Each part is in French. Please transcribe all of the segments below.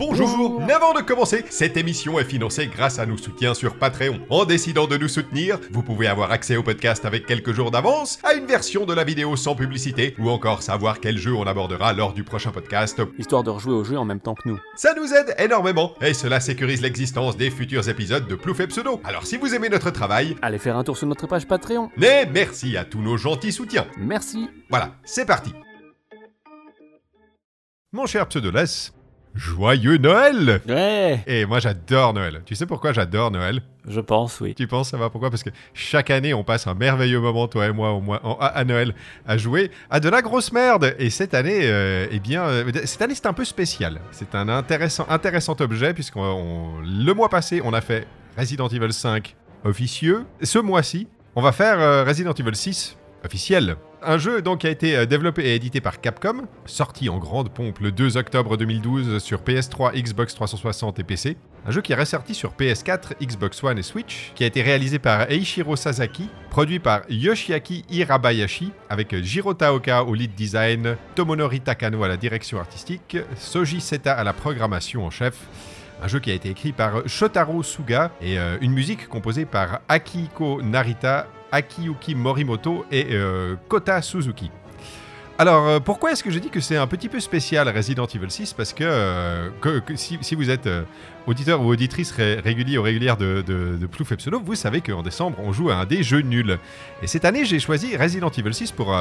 Bonjour Avant de commencer, cette émission est financée grâce à nos soutiens sur Patreon. En décidant de nous soutenir, vous pouvez avoir accès au podcast avec quelques jours d'avance, à une version de la vidéo sans publicité, ou encore savoir quel jeu on abordera lors du prochain podcast. Histoire de rejouer au jeu en même temps que nous. Ça nous aide énormément, et cela sécurise l'existence des futurs épisodes de Plouf et Pseudo. Alors si vous aimez notre travail, Allez faire un tour sur notre page Patreon. mais merci à tous nos gentils soutiens. Merci. Voilà, c'est parti. Mon cher Pseudoless, joyeux Noël Ouais, Et moi j'adore Noël. Tu sais pourquoi j'adore Noël? Je pense, oui. Tu penses ça va? Pourquoi? Parce que chaque année on passe un merveilleux moment, toi et moi, au mois- en- à, Noël, à jouer à de la grosse merde. Et cette année, euh, eh bien, euh, cette année c'est un peu spécial. C'est un intéressant, intéressant objet puisque le mois passé on a fait Resident Evil 5 officieux. Ce mois-ci, on va faire euh, Resident Evil 6 officiel. Un jeu donc qui a été euh, développé et édité par Capcom, sorti en grande pompe le 2 octobre 2012 sur PS3, Xbox 360 et PC. Un jeu qui est ressorti sur PS4, Xbox One et Switch, qui a été réalisé par Eiichiro Sasaki, produit par Yoshiaki Hirabayashi, avec Jiro Taoka au lead design, Tomonori Takano à la direction artistique, Soji Seta à la programmation en chef. Un jeu qui a été écrit par Shotaro Suga et euh, une musique composée par Akihiko Narita, Akiyuki Morimoto et euh, Kota Suzuki. Alors, euh, pourquoi est-ce que je dis que c'est un petit peu spécial Resident Evil 6 Parce que, euh, si, vous êtes auditeur ou auditrice ré- régulier ou régulière de, Plouf et Pseudo, vous savez qu'en décembre, on joue à un des jeux nuls. Et cette année, j'ai choisi Resident Evil 6 pour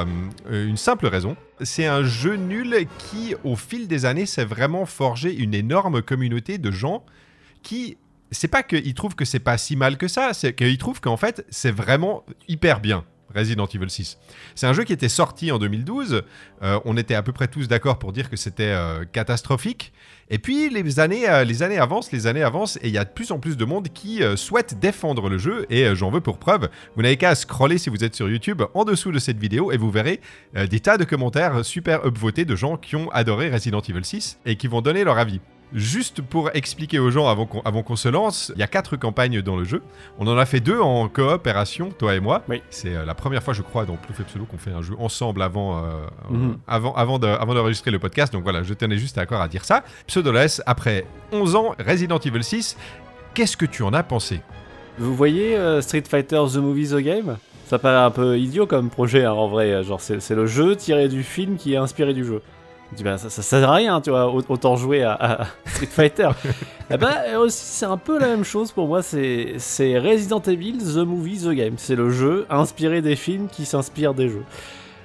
une simple raison. C'est un jeu nul qui, au fil des années, s'est vraiment forgé une énorme communauté de gens qui... C'est pas qu'ils trouvent que c'est pas si mal que ça, c'est qu'ils trouvent qu'en fait, c'est vraiment hyper bien. Resident Evil 6. C'est un jeu qui était sorti en 2012. Euh, on était à peu près tous d'accord pour dire que c'était euh, catastrophique. Et puis les années, euh, les années avancent, les années avancent, et il y a de plus en plus de monde qui souhaite défendre le jeu. Et j'en veux pour preuve. Vous n'avez qu'à scroller si vous êtes sur YouTube en dessous de cette vidéo et vous verrez des tas de commentaires super upvotés de gens qui ont adoré Resident Evil 6 et qui vont donner leur avis. Juste pour expliquer aux gens avant qu'on avant qu'on se lance, il y a quatre campagnes dans le jeu. On en a fait deux en coopération, toi et moi. Oui. C'est euh, la première fois, je crois, dans Plouf et Pseudo qu'on fait un jeu ensemble avant, euh, euh, Mhm. avant, avant de- avant d'enregistrer le podcast. Donc voilà, je tenais juste à à dire ça. Pseudoless, après 11 ans, Resident Evil 6, qu'est-ce que tu en as pensé? Vous voyez euh, Street Fighter The Movie The Game? Ça paraît un peu idiot comme projet hein, en vrai. Genre, c'est c'est le jeu tiré du film qui est inspiré du jeu. Dis, bah, ça, ça sert à rien, tu vois, au- autant jouer à, à Street Fighter. Eh ben, euh, aussi, c'est un peu la même chose pour moi. C'est c'est Resident Evil The Movie The Game. C'est le jeu inspiré des films qui s'inspirent des jeux.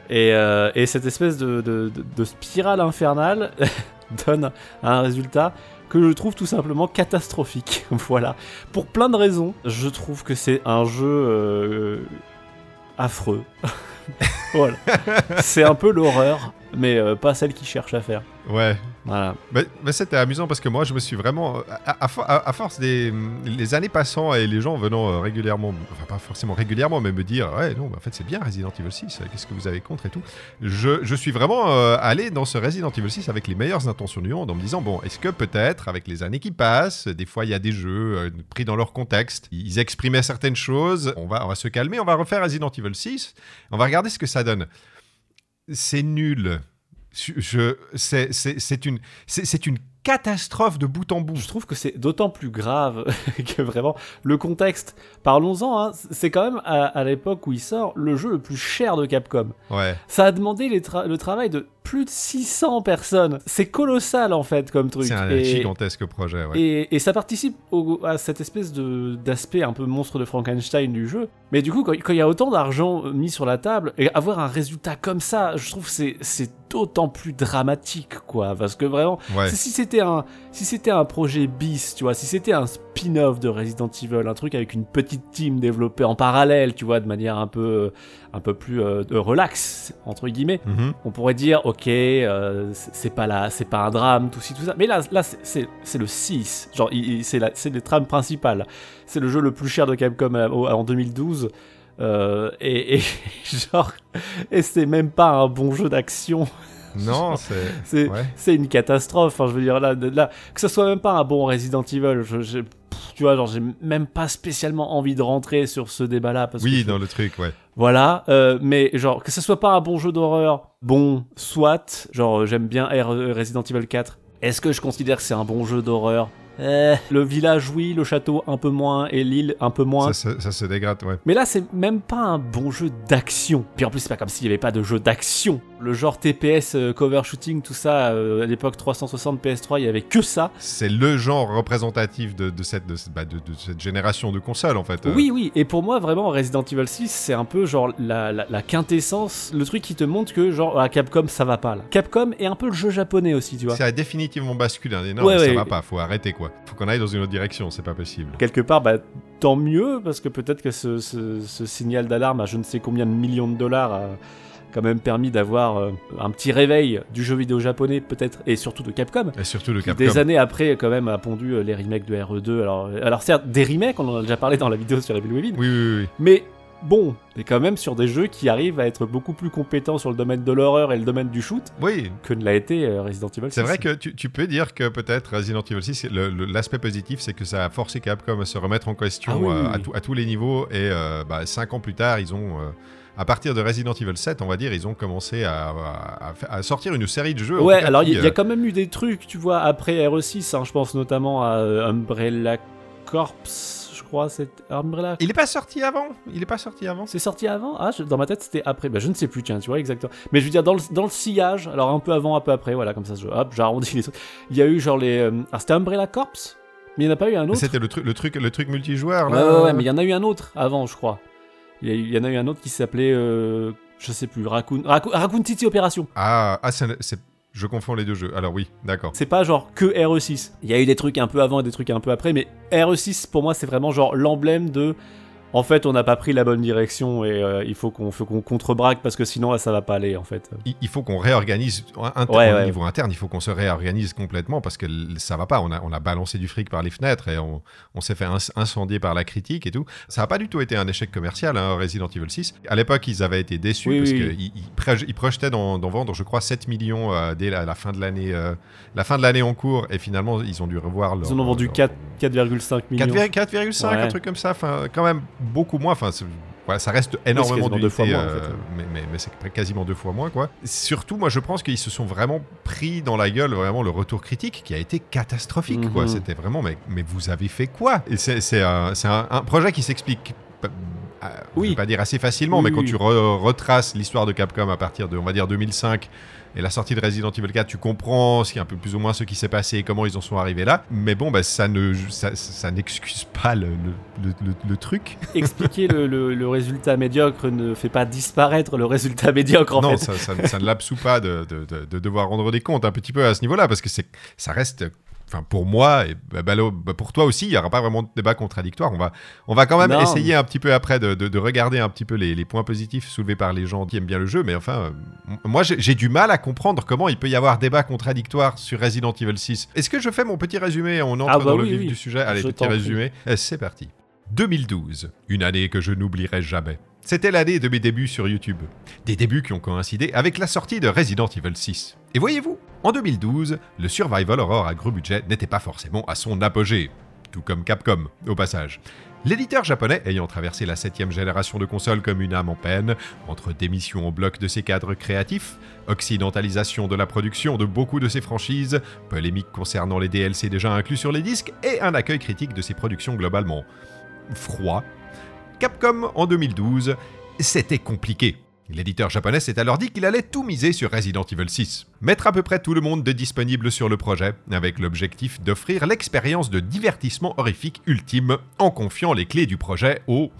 Et, euh, et cette espèce de, de- de- de spirale infernale donne un résultat que je trouve tout simplement catastrophique. voilà. Pour plein de raisons, je trouve que c'est un jeu euh, affreux. voilà. C'est un peu l'horreur, mais euh, pas celle qu'ils cherchent à faire. Ouais, Voilà. Mais, mais c'était amusant parce que moi, je me suis vraiment, à, à for- à- à force des les années passant et les gens venant euh, régulièrement, enfin pas forcément régulièrement, mais me dire, ouais, non, mais en fait, c'est bien Resident Evil 6, euh, qu'est-ce que vous avez contre et tout. Je, je suis vraiment euh, allé dans ce Resident Evil 6 avec les meilleures intentions du monde en me disant, bon, est-ce que peut-être, avec les années qui passent, des fois, il y a des jeux euh, pris dans leur contexte, ils exprimaient certaines choses, on va, on va se calmer, on va refaire Resident Evil 6, on va regarder ce que ça donne. C'est nul. Je, c'est- c'est c'est une, c'est c'est une catastrophe de bout en bout. Je trouve que c'est d'autant plus grave que vraiment le contexte. Parlons-en, hein, c'est quand même à, à l'époque où il sort le jeu le plus cher de Capcom. Ouais. Ça a demandé les tra- le travail de plus de 600 personnes. C'est colossal en fait comme truc. C'est un Et- gigantesque projet. Ouais. Et, et ça participe au- à cette espèce de d'aspect un peu monstre de Frankenstein du jeu. Mais du coup, quand il y a autant d'argent mis sur la table, et avoir un résultat comme ça, je trouve que c'est c'est d'autant plus dramatique, quoi. Parce que vraiment, Ouais. si c'était un si c'était un projet bis, tu vois, si c'était un spin-off de Resident Evil, un truc avec une petite team développée en parallèle, tu vois, de manière un peu un peu plus euh, de relax entre guillemets, Mhm. on pourrait dire ok euh, c'est pas là c'est pas un drame tout ci tout ça. Mais là là c'est- le 6 genre c'est la c'est le trame principal c'est le jeu le plus cher de Capcom euh, en 2012 euh, et, et genre et c'est même pas un bon jeu d'action Non, c'est. Ouais. une catastrophe. Enfin, je veux dire, là, de- là, que ce soit même pas un bon Resident Evil, je, je- pff, tu vois, genre, j'ai même pas spécialement envie de rentrer sur ce débat-là. Que Oui, dans le truc, ouais. Voilà, euh, mais genre, que ce soit pas un bon jeu d'horreur, bon, soit, genre, j'aime bien R- Resident Evil 4. Est-ce que je considère que c'est un bon jeu d'horreur? Eh, le village, oui, le château, un peu moins, et l'île, un peu moins. Ça, ça, se dégrade, ouais. Mais là, c'est même pas un bon jeu d'action. Puis en plus, c'est pas comme s'il y avait pas de jeu d'action. Le genre TPS, euh, cover shooting, tout ça, euh, à l'époque 360 PS3, il y avait que ça. C'est le genre représentatif de, cette, bah, de, cette génération de consoles, en fait. Euh. Oui, oui. Et pour moi, vraiment, Resident Evil 6, c'est un peu genre la, quintessence, le truc qui te montre que, genre, à Capcom, ça va pas là. Capcom est un peu le jeu japonais aussi, tu vois. Ça a définitivement basculé. Hein. Non, ça va pas, faut arrêter, quoi. Faut qu'on aille dans une autre direction, c'est pas possible. Quelque part, bah, tant mieux, parce que peut-être que ce, signal d'alarme à je ne sais combien de millions de dollars a quand même permis d'avoir euh, un petit réveil du jeu vidéo japonais, peut-être, et surtout de Capcom. Et surtout de Capcom. Des années après, quand même, a pondu euh, les remakes de RE2. Alors, alors certes, des remakes, on en a déjà parlé dans la vidéo sur Evil Within. Oui, oui, oui. Mais bon, mais quand même sur des jeux qui arrivent à être beaucoup plus compétents sur le domaine de l'horreur et le domaine du shoot oui. que ne l'a été euh, Resident Evil 6. C'est vrai que tu, peux dire que peut-être Resident Evil 6, l'aspect positif, c'est que ça a forcé Capcom à se remettre en question ah euh, à, tous les niveaux et euh, bah, cinq ans plus tard, ils ont à partir de Resident Evil 7, on va dire, ils ont commencé à, sortir une série de jeux. Ouais, alors il y, a quand même eu des trucs, tu vois, après RE6, hein, je pense notamment à Umbrella Corps c'est Umbrella. Il est pas sorti avant? Il est pas sorti avant? C'est sorti avant? Ah, dans ma tête c'était après. Bah, je ne sais plus, tiens, tu vois exactement. Mais je veux dire, dans le, dans le sillage, alors un peu avant, un peu après, voilà, comme ça, je, hop, j'arrondis les trucs. Il y a eu genre les. Euh, alors c'était Umbrella Corps? Mais il n'y en a pas eu un autre? C'était le truc, le truc, le truc multijoueur là. Ouais, ouais, mais il y en a eu un autre avant, je crois. Il y, en a eu un autre qui s'appelait, euh, je sais plus, Raccoon, Raccoon, City Operation. Ah, ah c'est je confonds les deux jeux. Alors oui, d'accord. C'est pas genre que RE6. Il y a eu des trucs un peu avant et des trucs un peu après, mais RE6 pour moi c'est vraiment genre l'emblème de en fait, on n'a pas pris la bonne direction et euh, il faut qu'on qu'on contrebraque parce que sinon ça va pas aller en fait. Il, faut qu'on réorganise au niveau interne, il faut qu'on se réorganise complètement parce que ça va pas. On a, on a balancé du fric par les fenêtres et on, on s'est fait incendier par la critique et tout. Ça n'a pas du tout été un échec commercial, hein, Resident Evil 6. À l'époque, ils avaient été déçus parce qu'ils ils, projetaient d'en vendre, je crois, 7 millions euh, dès la, fin de l'année euh, la fin de l'année en cours et finalement ils ont dû revoir leur, Ils en ont vendu 4,5 millions. 4,5, un truc comme ça. Enfin, quand même beaucoup moins. Enfin, ça reste énormément de fois moins, euh, mais, c'est quasiment deux fois moins, quoi. Surtout, moi, je pense qu'ils se sont vraiment pris dans la gueule vraiment le retour critique qui a été catastrophique, quoi. Mhm. C'était vraiment, mais, mais vous avez fait quoi? C'est un, un, projet qui s'explique. Euh, oui. Je vais pas dire assez facilement, mais quand tu retraces l'histoire de Capcom à partir de, on va dire, 2005 et la sortie de Resident Evil 4, tu comprends ce qui un peu plus ou moins ce qui s'est passé et comment ils en sont arrivés là. Mais bon, bah, ça ne ça, n'excuse pas le, le, truc. Expliquer le, résultat médiocre ne fait pas disparaître le résultat médiocre en non, fait. Non, ça, ça, ne l'absout pas de, de, de, devoir rendre des comptes un petit peu à ce niveau-là parce que c'est ça reste enfin pour moi et bah, bah, bah, pour toi aussi, il n'y aura pas vraiment de débat contradictoire. On va, on va quand même essayer un petit peu après de, de, regarder un petit peu les, les, points positifs soulevés par les gens qui aiment bien le jeu. Mais enfin, euh, moi j'ai du mal à comprendre comment il peut y avoir débat contradictoire sur Resident Evil 6. Est-ce que je fais mon petit résumé On entre ah dans le vif du sujet? Allez, petit résumé. Eh, c'est parti. 2012, une année que je n'oublierai jamais. C'était l'année de mes débuts sur YouTube. Des débuts qui ont coïncidé avec la sortie de Resident Evil 6. Et voyez-vous, en 2012, le survival horror à gros budget n'était pas forcément à son apogée. Tout comme Capcom, au passage. L'éditeur japonais ayant traversé la septième génération de consoles comme une âme en peine, entre démission en bloc de ses cadres créatifs, occidentalisation de la production de beaucoup de ses franchises, polémiques concernant les DLC déjà inclus sur les disques et un accueil critique de ses productions globalement froid, Capcom en 2012, c'était compliqué. L'éditeur japonais s'est alors dit qu'il allait tout miser sur Resident Evil 6, mettre à peu près tout le monde de disponible sur le projet, avec l'objectif d'offrir l'expérience de divertissement horrifique ultime en confiant les clés du projet au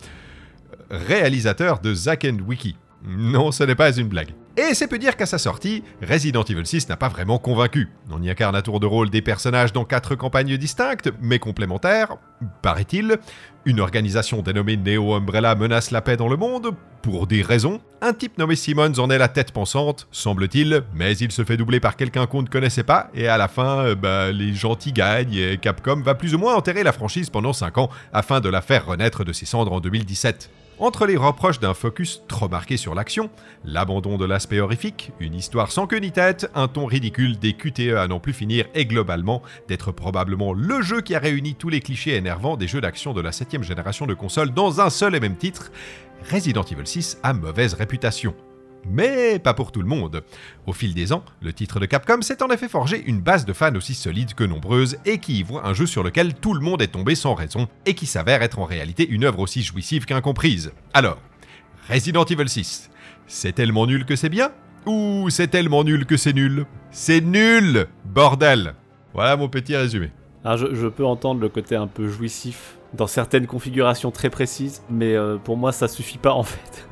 réalisateur de Zack and Wiki. Non, ce n'est pas une blague. Et c'est peu dire qu'à sa sortie, Resident Evil 6 n'a pas vraiment convaincu. On y incarne à tour de rôle des personnages dans quatre campagnes distinctes, mais complémentaires, paraît-il. Une organisation dénommée Neo Umbrella menace la paix dans le monde, pour des raisons. Un type nommé Simmons en est la tête pensante, semble-t-il, mais il se fait doubler par quelqu'un qu'on ne connaissait pas, et à la fin, euh, bah, les gentils gagnent, et Capcom va plus ou moins enterrer la franchise pendant 5 ans, afin de la faire renaître de ses cendres en 2017. Entre les reproches d'un focus trop marqué sur l'action, l'abandon de l'aspect horrifique, une histoire sans queue ni tête, un ton ridicule des QTE à n'en plus finir et globalement d'être probablement le jeu qui a réuni tous les clichés énervants des jeux d'action de la 7 génération de consoles dans un seul et même titre, Resident Evil 6 a mauvaise réputation. Mais pas pour tout le monde. Au fil des ans, le titre de Capcom s'est en effet forgé une base de fans aussi solide que nombreuse et qui y voit un jeu sur lequel tout le monde est tombé sans raison et qui s'avère être en réalité une œuvre aussi jouissive qu'incomprise. Alors, Resident Evil 6, c'est tellement nul que c'est bien Ou c'est tellement nul que c'est nul? C'est nul Bordel Voilà mon petit résumé. Je, je peux entendre le côté un peu jouissif dans certaines configurations très précises, mais euh, pour moi ça suffit pas en fait.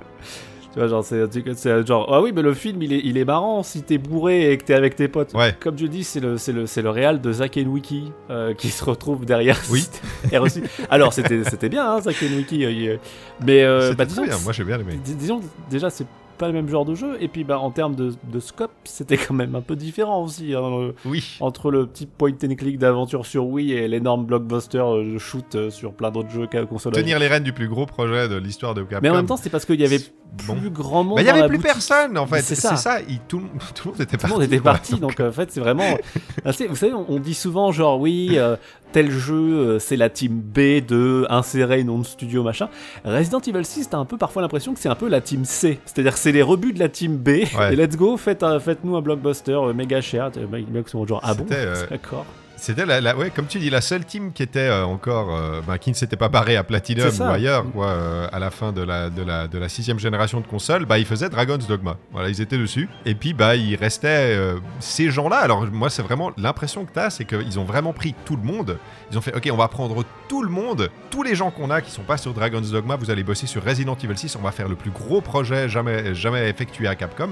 Tu vois, genre, c'est c'est genre, ah oui, mais le film il est, il est marrant si t'es bourré et que t'es avec tes potes. Ouais. Comme je dis, c'est le, c'est le, c'est le réal de Zack and Wiki euh, qui se retrouve derrière. Oui. reçu. Alors c'était, c'était bien, hein, Zack and Wiki, euh, il- mais euh, bah, disons, bien, moi j'ai bien aimé. Dis- disons déjà c'est pas le même genre de jeu et puis bah en termes de, de scope c'était quand même un peu différent aussi hein, euh, Oui. entre le petit point and click d'aventure sur Wii et l'énorme blockbuster euh, de shoot euh, sur plein d'autres jeux qu'à console Tenir les rênes du plus gros projet de l'histoire de Capcom. mais en même temps c'était parce qu'il y avait Bon. plus grand monde Bah, il y dans avait plus boutique. personne en fait. C'est C'est ça. ça. il- tout, le- tout le monde était tout le parti. monde était parti donc en fait c'est vraiment c'est- vous savez on, on dit souvent genre oui euh, tel jeu euh, c'est la team B de insérer une onde studio machin. Resident Evil 6 t'as un peu parfois l'impression que c'est un peu la team C. C'est-à-dire que c'est les rebuts de la team B. Ouais. et let's go faites faites-nous un blockbuster euh, méga cher. Les mecs sont genre ah bon? Euh, d'accord C'était la, la- ouais, comme tu dis, la seule team qui était euh, encore, euh, ben, qui ne s'était pas barrée à Platinum ou ailleurs, quoi, euh, à la fin de la, de la, de la sixième génération de consoles, bah, ils faisaient Dragon's Dogma. Voilà, ils étaient dessus. Et puis, bah, il restait ces gens-là. Alors, moi, c'est vraiment l'impression que tu as, c'est qu'ils ont vraiment pris tout le monde. Ils ont fait, OK, on va prendre tout le monde, tous les gens qu'on a qui sont pas sur Dragon's Dogma, vous allez bosser sur Resident Evil 6, on va faire le plus gros projet jamais, jamais effectué à Capcom.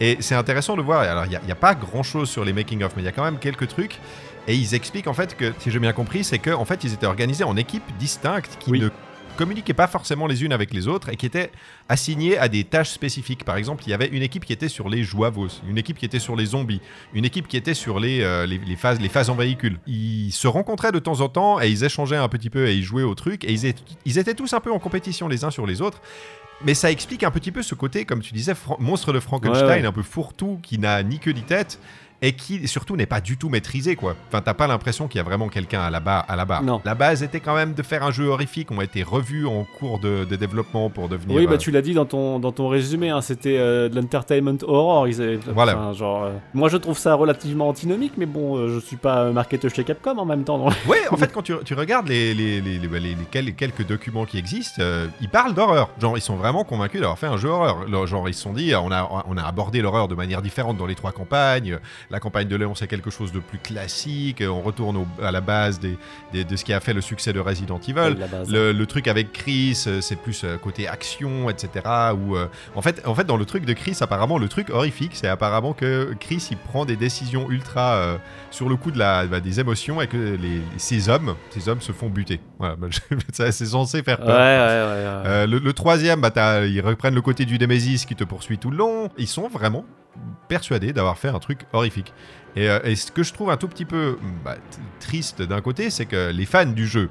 Et c'est intéressant de voir, alors il n'y a, a pas grand chose sur les making-of, mais il y a quand même quelques trucs. Et ils expliquent en fait que, si j'ai bien compris, c'est qu'en en fait ils étaient organisés en équipes distinctes qui Oui. ne communiquaient pas forcément les unes avec les autres et qui étaient assignées à des tâches spécifiques. Par exemple, il y avait une équipe qui était sur les jouavos, une équipe qui était sur les zombies, une équipe qui était sur les, euh, les, les phases, les phases en véhicule. Ils se rencontraient de temps en temps et ils échangeaient un petit peu et ils jouaient au truc et ils étaient, ils étaient tous un peu en compétition les uns sur les autres. Mais ça explique un petit peu ce côté, comme tu disais, monstre de Frankenstein, Ouais, ouais. un peu fourre-tout, qui n'a ni queue ni tête, et qui surtout n'est pas du tout maîtrisé, quoi. Enfin, t'as pas l'impression qu'il y a vraiment quelqu'un à la barre. À la, barre. Non. la base était quand même de faire un jeu horrifique, ont été revus en cours de, de développement pour devenir... Oui, bah euh, tu l'as dit dans ton, dans ton résumé, hein, c'était euh, de l'entertainment horror. Ils avaient- Voilà. enfin, genre, euh, moi je trouve ça relativement antinomique, mais bon, euh, je suis pas marketeur chez Capcom en même temps. donc- Ouais, en fait, quand tu, tu regardes les, les, les, les- les quelques documents qui existent, ils parlent d'horreur. Genre, ils sont vraiment convaincus d'avoir fait un jeu horreur. Genre, ils se sont dit, on a, on a abordé l'horreur de manière différente dans les trois campagnes. La campagne de Léon, c'est quelque chose de plus classique. On retourne au- à la base des, des- de ce qui a fait le succès de Resident Evil. Le, le truc avec Chris, euh, c'est plus euh, côté action, etc. Où, euh, en, fait, en fait, dans le truc de Chris, apparemment, le truc horrifique, c'est apparemment que Chris, il prend des décisions ultra euh, sur le coup de la, bah, des émotions et que les, ces hommes, ces hommes se font buter. Voilà, bah, c'est censé faire peur. ouais, ouais. ouais. Euh, le, le troisième, bah, ils reprennent le côté du Nemesis qui te poursuit tout le long. Ils sont vraiment persuadés d'avoir fait un truc horrifique. Et, euh, et ce que je trouve un tout petit peu bah, t- triste d'un côté, c'est que les fans du jeu,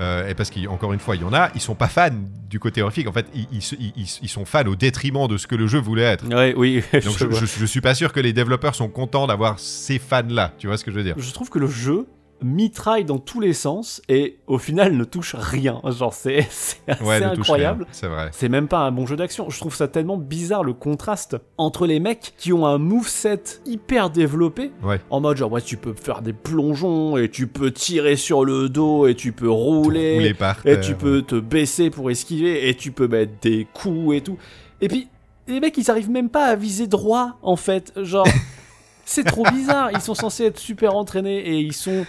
euh, et parce qu'encore une fois, il y en a, ils sont pas fans du côté horrifique. En fait, ils, ils se- ils- ils- ils sont fans au détriment de ce que le jeu voulait être. Ouais, oui, Donc je, je, je, je suis pas sûr que les développeurs sont contents d'avoir ces fans-là. Tu vois ce que je veux dire? Je trouve que le jeu mitraille dans tous les sens et au final ne touche rien. Genre, c'est assez Ouais, incroyable. C'est vrai. C'est même pas un bon jeu d'action. Je trouve ça tellement bizarre le contraste entre les mecs qui ont un moveset hyper développé. Ouais. En mode genre, ouais, tu peux faire des plongeons et tu peux tirer sur le dos et tu peux rouler. Rouler par et tu peux te baisser pour esquiver et tu peux mettre des coups et tout. Et puis, les mecs, ils arrivent même pas à viser droit en fait. Genre, c'est trop bizarre. Ils sont censés être super entraînés et ils sont,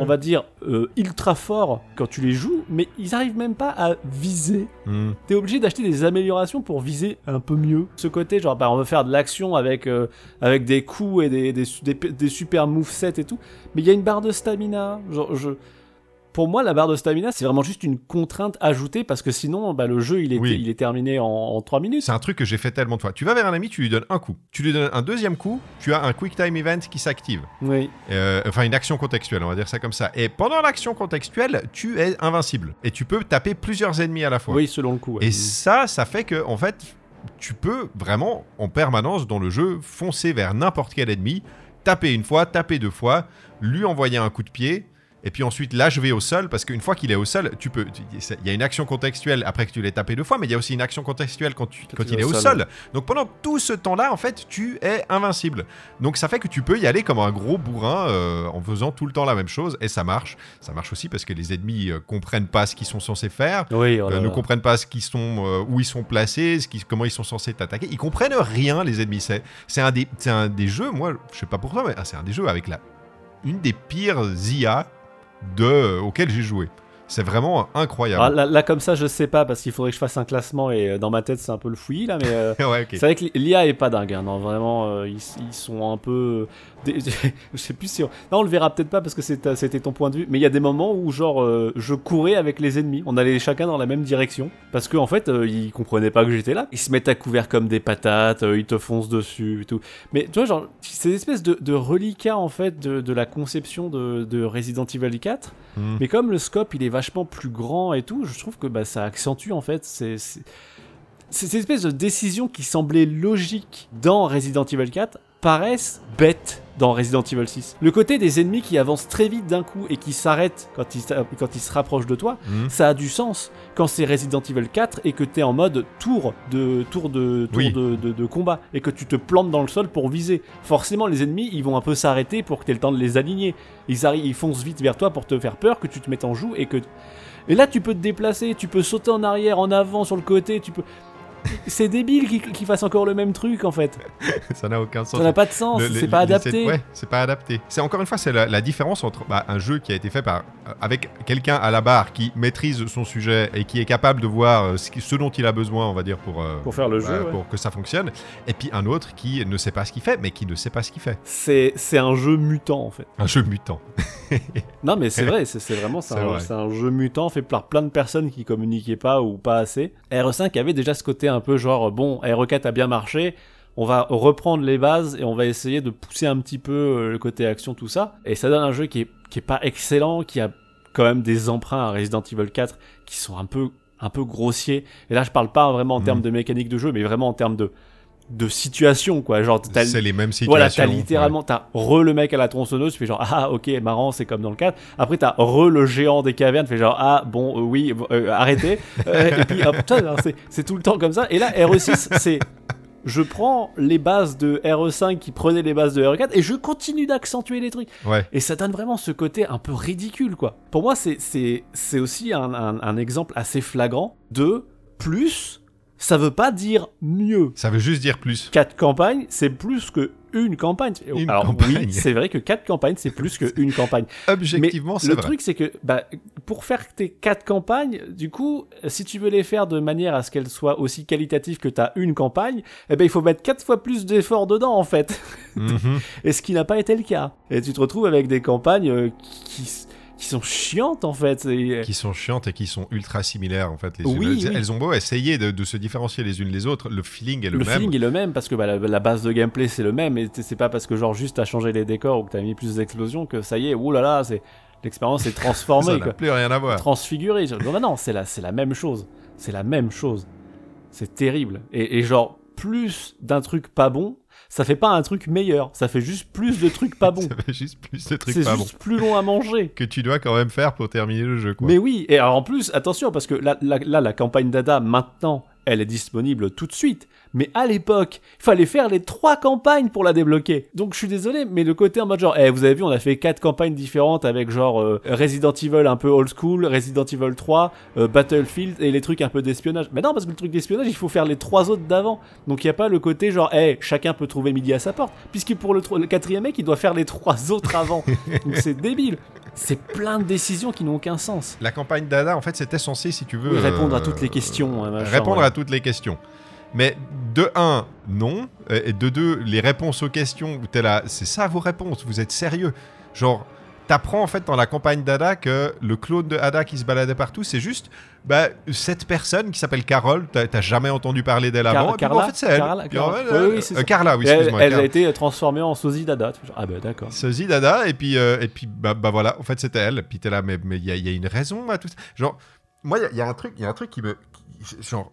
on va dire, euh, ultra forts quand tu les joues, mais ils arrivent même pas à viser. Hmm. T'es obligé d'acheter des améliorations pour viser un peu mieux. Ce côté, genre, bah, on veut faire de l'action avec, euh, avec des coups et des, des, des, des super movesets et tout. Mais il y a une barre de stamina. Genre, je... Pour moi, la barre de stamina, c'est vraiment juste une contrainte ajoutée parce que sinon, bah, le jeu, il est, Oui. il est terminé en, en 3 minutes. C'est un truc que j'ai fait tellement de fois. Tu vas vers un ami, tu lui donnes un coup. Tu lui donnes un deuxième coup, tu as un quick time event qui s'active. Oui. Euh, enfin, une action contextuelle, on va dire ça comme ça. Et pendant l'action contextuelle, tu es invincible. Et tu peux taper plusieurs ennemis à la fois. Oui, selon le coup. ouais. Et ça, ça fait que, en fait, tu peux vraiment, en permanence dans le jeu, foncer vers n'importe quel ennemi, taper une fois, taper deux fois, lui envoyer un coup de pied. Et puis ensuite l'achever au sol, parce qu'une fois qu'il est au sol, tu peux. Il y a une action contextuelle après que tu l'aies tapé deux fois, mais il y a aussi une action contextuelle quand, tu, quand il est au sol. Donc pendant tout ce temps-là, en fait, tu es invincible. Donc ça fait que tu peux y aller comme un gros bourrin euh, en faisant tout le temps la même chose, et ça marche. Ça marche aussi parce que les ennemis euh, comprennent pas ce qu'ils sont censés faire. Oui, oh là euh, ne là. comprennent pas ce qu'ils sont, euh, où ils sont placés, ce qui- comment ils sont censés t'attaquer. Ils comprennent rien, les ennemis. C'est, c'est un des, c'est un des jeux. Moi, je sais pas pour toi, mais ah, c'est un des jeux avec la, une des pires IA de auxquels j'ai joué. C'est vraiment incroyable. Ah, là, là, comme ça, je sais pas parce qu'il faudrait que je fasse un classement et euh, dans ma tête c'est un peu le fouillis là, mais euh, ouais, c'est vrai que l'IA est pas dingue. hein, non, vraiment, euh, ils, ils sont un peu. des- je sais plus si. On... Non, on le verra peut-être pas parce que c'était ton point de vue, mais il y a des moments où genre euh, je courais avec les ennemis. On allait chacun dans la même direction parce qu'en en fait ils comprenaient pas que j'étais là. Ils se mettent à couvert comme des patates, ils te foncent dessus et tout. Mais tu vois, genre, c'est une espèce de, de reliquat en fait de, de la conception de, de Resident Evil 4. Hmm. Mais comme le scope il est vachement plus grand et tout, je trouve que bah, ça accentue en fait ces espèces de décisions qui semblaient logiques dans Resident Evil 4 paraissent bêtes dans Resident Evil 6. Le côté des ennemis qui avancent très vite d'un coup et qui s'arrêtent quand ils, quand ils se rapprochent de toi, Hmm. ça a du sens quand c'est Resident Evil 4 et que t'es en mode tour de tour de tour Oui. de, de- de combat et que tu te plantes dans le sol pour viser. Forcément, les ennemis ils vont un peu s'arrêter pour que t'aies le temps de les aligner. Ils arrivent, ils foncent vite vers toi pour te faire peur, que tu te mettes en joue et que et là tu peux te déplacer, tu peux sauter en arrière, en avant, sur le côté, tu peux. C'est débile qu'ils qu'ils fassent encore le même truc en fait. Ça n'a aucun sens. Ça n'a pas de sens, c'est pas adapté. Ouais, c'est pas adapté. C'est encore une fois, c'est la, la différence entre bah, un jeu qui a été fait par euh, avec quelqu'un à la barre qui maîtrise son sujet et qui est capable de voir euh, ce, dont il a besoin, on va dire, pour, euh, Pour faire le bah, jeu. ouais. pour que ça fonctionne. Et puis un autre qui ne sait pas ce qu'il fait, mais qui ne sait pas ce qu'il fait. C'est c'est un jeu mutant en fait. Un jeu mutant. Non, mais c'est vrai, c'est vraiment c'est C'est un, vrai. un jeu mutant fait par plein de personnes qui communiquaient pas ou pas assez. RE5 avait déjà ce côté un peu genre bon, RE4 a bien marché, on va reprendre les bases et on va essayer de pousser un petit peu euh, le côté action tout ça et ça donne un jeu qui est qui est pas excellent, qui a quand même des emprunts à Resident Evil 4 qui sont un peu un peu grossiers. Et là, je parle pas vraiment en Mhm. termes de mécanique de jeu, mais vraiment en termes de de situation quoi. Genre t'as C'est les mêmes situations. voilà, t'as ouais. littéralement, t'as re le mec à la tronçonneuse, tu fais genre, ah ok, marrant, c'est comme dans le 4. Après, t'as re le géant des cavernes, tu fais genre, ah bon, euh, oui, euh, arrêtez. Euh, et puis, hop, c'est- tout le temps comme ça. Et là, RE6, c'est. Je prends les bases de RE5 qui prenaient les bases de RE4 et je continue d'accentuer les trucs. Ouais. Et ça donne vraiment ce côté un peu ridicule, quoi. Pour moi, c'est aussi un, un- un exemple assez flagrant de plus, ça veut pas dire mieux. Ça veut juste dire plus. 4 campagnes, c'est plus que une campagne. Une Alors campagne. oui, c'est vrai que 4 campagnes, c'est plus que une campagne. Objectivement, c'est le vrai. truc, c'est que bah, pour faire tes 4 campagnes, du coup, si tu veux les faire de manière à ce qu'elles soient aussi qualitatives que ta une campagne, eh ben, il faut mettre 4 fois plus d'efforts dedans, en fait. Mhm. Et ce qui n'a pas été le cas. Et tu te retrouves avec des campagnes euh, qui, qui sont chiantes, en fait. Et- qui sont chiantes et qui sont ultra similaires en fait. Les Oui, oui. elles ont beau essayer de, de se différencier les unes les autres, le feeling est le, le même. feeling est le même parce que bah, la, la base de gameplay c'est le même et c'est pas parce que genre juste t'as changé les décors ou que t'as mis plus d'explosions que ça y est, oulala, c'est l'expérience est Ça transformée quoi. plus rien à voir. transfigurée. Non, non, non, c'est la, la même chose. C'est la même chose. C'est terrible. Et, et genre, plus d'un truc pas bon, ça fait pas un truc meilleur. Ça fait juste plus de trucs pas bons. Ça fait juste plus de trucs C'est pas juste plus long à manger. bons que tu dois quand même faire pour terminer le jeu. Quoi. Mais oui, et alors en plus, attention, parce que là, là, là, la campagne Dada, maintenant, elle est disponible tout de suite. Mais à l'époque, il fallait faire les trois campagnes pour la débloquer. Donc je suis désolé, mais le côté en mode genre, eh, vous avez vu, on a fait quatre campagnes différentes avec genre euh, Resident Evil un peu old school, Resident Evil 3, euh, Battlefield et les trucs un peu d'espionnage. Mais non, parce que le truc d'espionnage, il faut faire les trois autres d'avant. Donc il n'y a pas le côté genre, eh, chacun peut trouver midi à sa porte. Puisque pour le, le quatrième mec, il doit faire les trois autres avant. Donc c'est débile. C'est plein de décisions qui n'ont aucun sens. La campagne Dada, en fait, c'était censé, si tu veux. Oui, répondre à euh, toutes les questions. hein, machin, répondre ouais. à toutes les questions. Mais de un, non. Et de deux, les réponses aux questions, où t'es là, c'est ça vos réponses, vous êtes sérieux. Genre, t'apprends en fait dans la campagne d'Ada que le clone de Ada qui se baladait partout, c'est juste bah, cette personne qui s'appelle Carole, t'as jamais entendu parler d'elle Car- avant, et puis, Carla en fait c'est elle. Carla- en fait, Oui, oui, c'est euh. Carla, oui, Et elle, excuse-moi. elle Carla. a été transformée en sosie Dada. Ah ben d'accord. Sosie Dada, et puis, euh, et puis bah, bah voilà, en fait c'était elle. Puis t'es là, mais mais il y, a- y a une raison à tout ça. Genre, moi, il y a- il y, a un truc, il y a un truc qui me. qui- genre,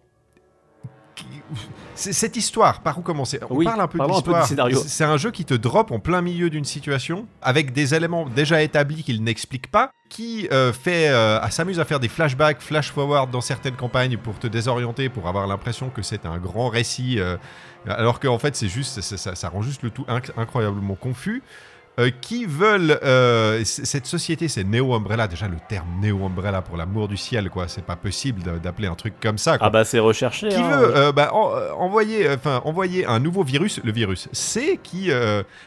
cette histoire, par où commencer? On Oui, parle un peu de l'histoire. C'est un jeu qui te drop en plein milieu d'une situation avec des éléments déjà établis qu'il n'explique pas, qui euh, fait, euh, s'amuse à faire des flashbacks, flash forward dans certaines campagnes pour te désorienter, pour avoir l'impression que c'est un grand récit, euh, alors qu'en fait c'est juste, ça, ça- ça rend juste le tout inc- incroyablement confus. Euh, qui veulent euh, cette société, c'est Neo Umbrella. Déjà le terme Neo Umbrella pour l'amour du ciel, quoi. C'est pas possible d'a- d'appeler un truc comme ça. Quoi Ah bah c'est recherché. qui hein. veut euh, bah, en- envoyer, enfin, envoyer un nouveau virus, le virus C, qui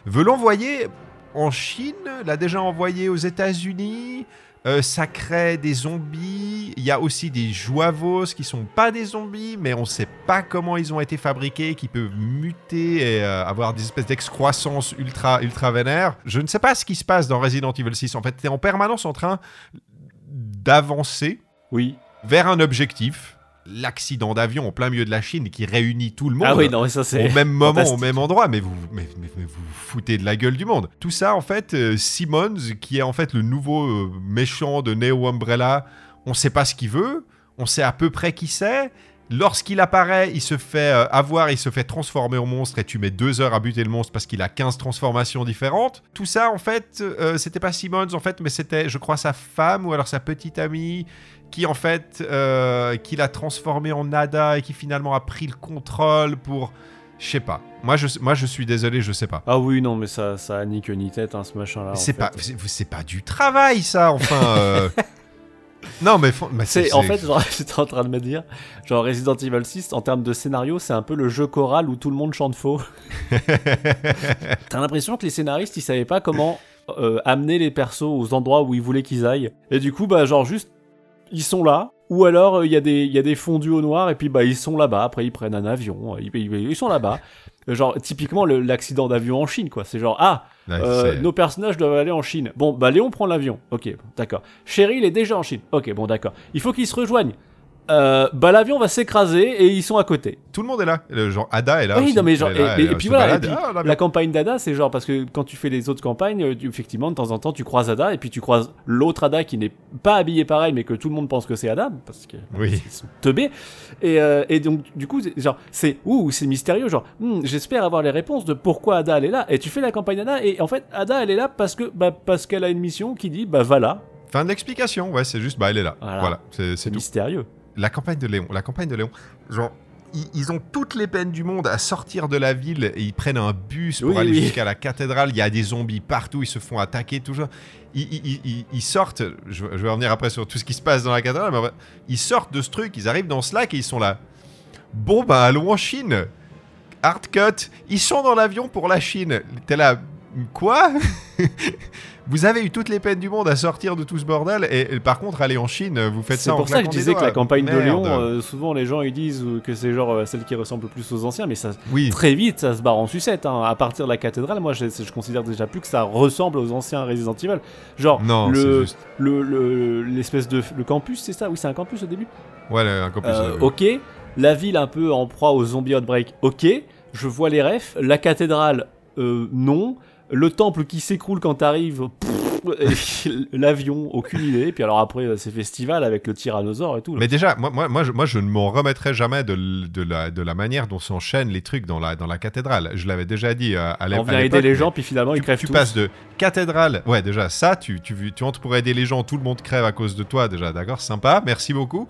veut l'envoyer en Chine, l'a déjà envoyé aux États-Unis. Euh, ça crée des zombies. Il y a aussi des joavos qui sont pas des zombies, mais on sait pas comment ils ont été fabriqués, qui peuvent muter et euh, avoir des espèces d'excroissance ultra, ultra vénère. Je ne sais pas ce qui se passe dans Resident Evil 6. En fait, tu es en permanence en train d'avancer Oui. vers un objectif, l'accident d'avion en plein milieu de la Chine qui réunit tout le monde Ah oui, non, mais ça c'est. au même moment, au même endroit, mais vous, mais, mais- mais vous vous foutez de la gueule du monde. Tout ça, en fait, euh, Simmons, qui est en fait le nouveau euh, méchant de Neo Umbrella, on sait pas ce qu'il veut, on sait à peu près qui c'est. Lorsqu'il apparaît, il se fait euh, avoir, il se fait transformer en monstre et tu mets deux heures à buter le monstre parce qu'il a 15 transformations différentes. Tout ça, en fait, euh, c'était pas Simmons, en fait, mais c'était, je crois, sa femme ou alors sa petite amie qui, en fait, euh, qui l'a transformé en Nada et qui finalement a pris le contrôle pour. Je sais pas. Moi je, moi, je suis désolé, je sais pas. Ah oui, non, mais ça, ça a ni queue ni tête, hein, ce machin-là. C'est pas, c'est c'est pas du travail, ça, enfin. euh. non, mais, mais C'est en fait, genre, j'étais en train de me dire, genre Resident Evil 6, en termes de scénario, c'est un peu le jeu choral où tout le monde chante faux. T'as l'impression que les scénaristes, ils savaient pas comment euh, amener les persos aux endroits où ils voulaient qu'ils aillent. Et du coup, bah, genre, juste, ils sont là. Ou alors, euh, il y, a des- il y a des fondus au noir, et puis, bah, ils sont là-bas. Après, ils prennent un avion. euh, Ils, ils- sont là-bas. Euh, Genre, typiquement, l'accident d'avion en Chine, quoi. C'est genre, ah, euh, nos personnages doivent aller en Chine. Bon, bah Léon prend l'avion. Ok, d'accord. Cheryl est déjà en Chine. Ok, bon, d'accord. Il faut qu'ils se rejoignent. Euh, bah l'avion va s'écraser et ils sont à côté. Tout le monde est là. Le genre Ada est là. oui, aussi. non mais genre là, et, puis voilà. et Ah, bien- la campagne d'Ada, c'est genre parce que quand tu fais les autres campagnes, euh, tu- effectivement de temps en temps tu croises Ada et puis tu croises l'autre Ada qui n'est pas habillé pareil mais que tout le monde pense que c'est Ada parce que Oui. ils sont teubés. Et, euh, et donc du coup genre c'est ouh c'est mystérieux genre hmm, j'espère avoir les réponses de pourquoi Ada elle est là et tu fais la campagne d'Ada et en fait Ada elle est là parce que bah parce qu'elle a une mission qui dit bah voilà Fin de l'explication. Ouais, c'est juste, bah, elle est là. Voilà. Voilà, c'est mystérieux. La campagne de Léon. La campagne de Léon. Genre. Ils, ont toutes les peines du monde à sortir de la ville et ils prennent un bus pour Oui, aller oui. jusqu'à la cathédrale. Il y a des zombies partout, ils se font attaquer toujours. Ils, ils- ils- ils- ils sortent, je, vais revenir après sur tout ce qui se passe dans la cathédrale, mais ils sortent de ce truc, ils arrivent dans Slack et ils sont là. Bon, bah allons en Chine. Hard cut. Ils sont dans l'avion pour la Chine. T'es là. Quoi? Vous avez eu toutes les peines du monde à sortir de tout ce bordel et, et par contre aller en Chine, vous faites C'est ça en pour ça que je disais que la campagne de. Léon, euh, souvent les gens ils disent que c'est genre euh, celle qui ressemble le plus aux anciens, mais ça Oui. très vite ça se barre en sucette. hein. À partir de la cathédrale, moi je, je considère déjà plus que ça ressemble aux anciens Resident Evil. Genre Non, c'est le juste. le- le- l'espèce de le campus, c'est ça? Oui, c'est un campus au début. Ouais, le- un campus. Euh, ok, la ville un peu en proie aux zombies outbreak. Ok, je vois les refs. La cathédrale, non. Le temple qui s'écroule quand t'arrives. L'avion, aucune idée. Puis alors après, euh, c'est festival avec le tyrannosaure et tout. là. Mais déjà, moi, moi, moi, je, moi, je ne m'en remettrai jamais de, la, de la manière dont s'enchaînent les trucs dans la, dans la cathédrale. Je l'avais déjà dit euh, à l'é- On vient aider l'époque, les gens, puis finalement ils crèvent Tu tous. passes de cathédrale. Ouais, déjà, ça, tu, tu, tu entres pour aider les gens, tout le monde crève à cause de toi, déjà, d'accord Sympa, merci beaucoup.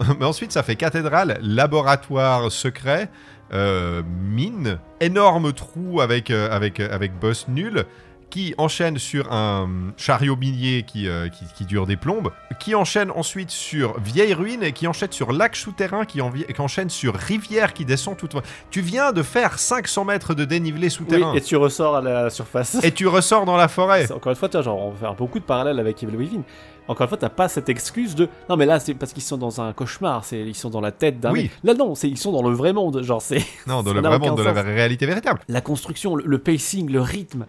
Mais ensuite, ça fait cathédrale, laboratoire secret, euh, mine, énorme trou avec, euh, avec, euh, avec boss nul, qui enchaîne sur un chariot minier qui, euh, qui, qui dure des plombes, qui enchaîne ensuite sur vieille ruine et qui enchaîne sur lac souterrain, qui, envi- qui enchaîne sur rivière qui descend tout. Tu viens de faire 500 mètres de dénivelé Oui, souterrain. et tu ressors à la surface. et tu ressors dans la forêt. C'est- Encore une fois, tu vois, genre, on va faire beaucoup de parallèles avec Evil Within. Encore une fois, t'as pas cette excuse de non, mais là, c'est parce qu'ils sont dans un cauchemar, c'est ils sont dans la tête d'un. Oui. mec. Là, non, c'est ils sont dans le vrai monde. Genre, c'est Non, dans le vrai monde de la réalité véritable. la construction, le, le pacing, le rythme,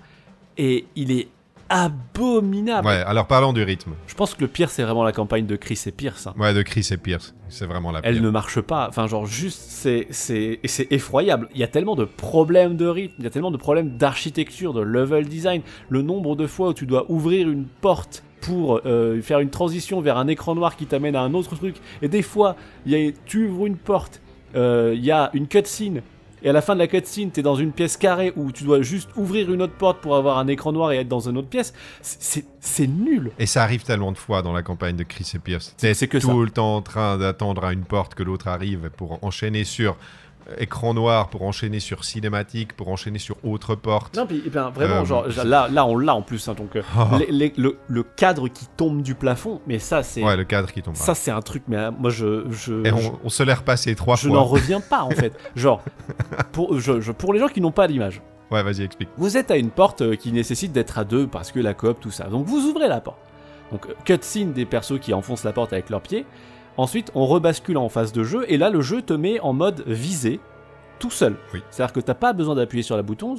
et il est abominable. Ouais, alors parlons du rythme. Je pense que le pire, c'est vraiment la campagne de Chris et Pierce. hein. Ouais, de Chris et Pierce. C'est vraiment la pire. Elle ne marche pas. Enfin, genre, juste, c'est, c'est effroyable. Il y a tellement de problèmes de rythme, il y a tellement de problèmes d'architecture, de level design. Le nombre de fois où tu dois ouvrir une porte pour euh, faire une transition vers un écran noir qui t'amène à un autre truc. Et des fois, y a, tu ouvres une porte euh, il y a une cutscene et à la fin de la cutscene, t'es dans une pièce carrée où tu dois juste ouvrir une autre porte pour avoir un écran noir et être dans une autre pièce. C'est nul. Et ça arrive tellement de fois dans la campagne de Chris et Pierce. C'est que tout ça. le temps en train d'attendre à une porte que l'autre arrive pour enchaîner sur écran noir, pour enchaîner sur cinématique, pour enchaîner sur autre porte. Non, puis eh ben, vraiment, Euh, genre, là, là, on l'a en plus. hein, donc, euh, Oh. les- les- le, le cadre qui tombe du plafond, mais ça, c'est Ouais, le cadre qui tombe. ça, c'est un truc. Mais euh, moi, je, je, Et je- on, on se l'est repassé trois je fois. n'en reviens pas en fait. Genre, pour, je- je- pour les gens qui n'ont pas l'image, Ouais, vas-y, explique. vous êtes à une porte euh, qui nécessite d'être à deux parce que la coop, tout ça. Donc vous ouvrez la porte. Donc euh, cutscene des persos qui enfoncent la porte avec leurs pieds. Ensuite, on rebascule en phase de jeu et là, le jeu te met en mode visé tout seul. Oui. C'est-à-dire que t'as pas besoin d'appuyer sur la bouton.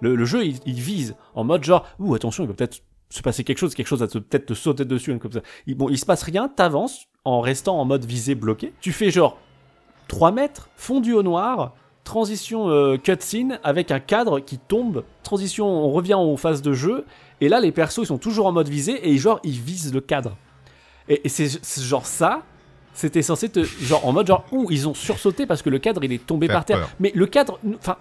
Le, le jeu, il, il vise en mode genre, ouh, attention, il va peut-être se passer quelque chose, quelque chose va peut-être te sauter dessus, comme ça. Il, bon, il se passe rien, t'avances en restant en mode visé bloqué. Tu fais genre 3 mètres, fondu au noir, transition euh, cutscene avec un cadre qui tombe, transition, on revient en phase de jeu, et là les persos ils sont toujours en mode visé et genre ils visent le cadre. Et, c'est genre ça, c'était censé te. Genre en mode genre, ouh, ils ont sursauté parce que le cadre il est tombé Faire par terre. peur. Mais le cadre, enfin,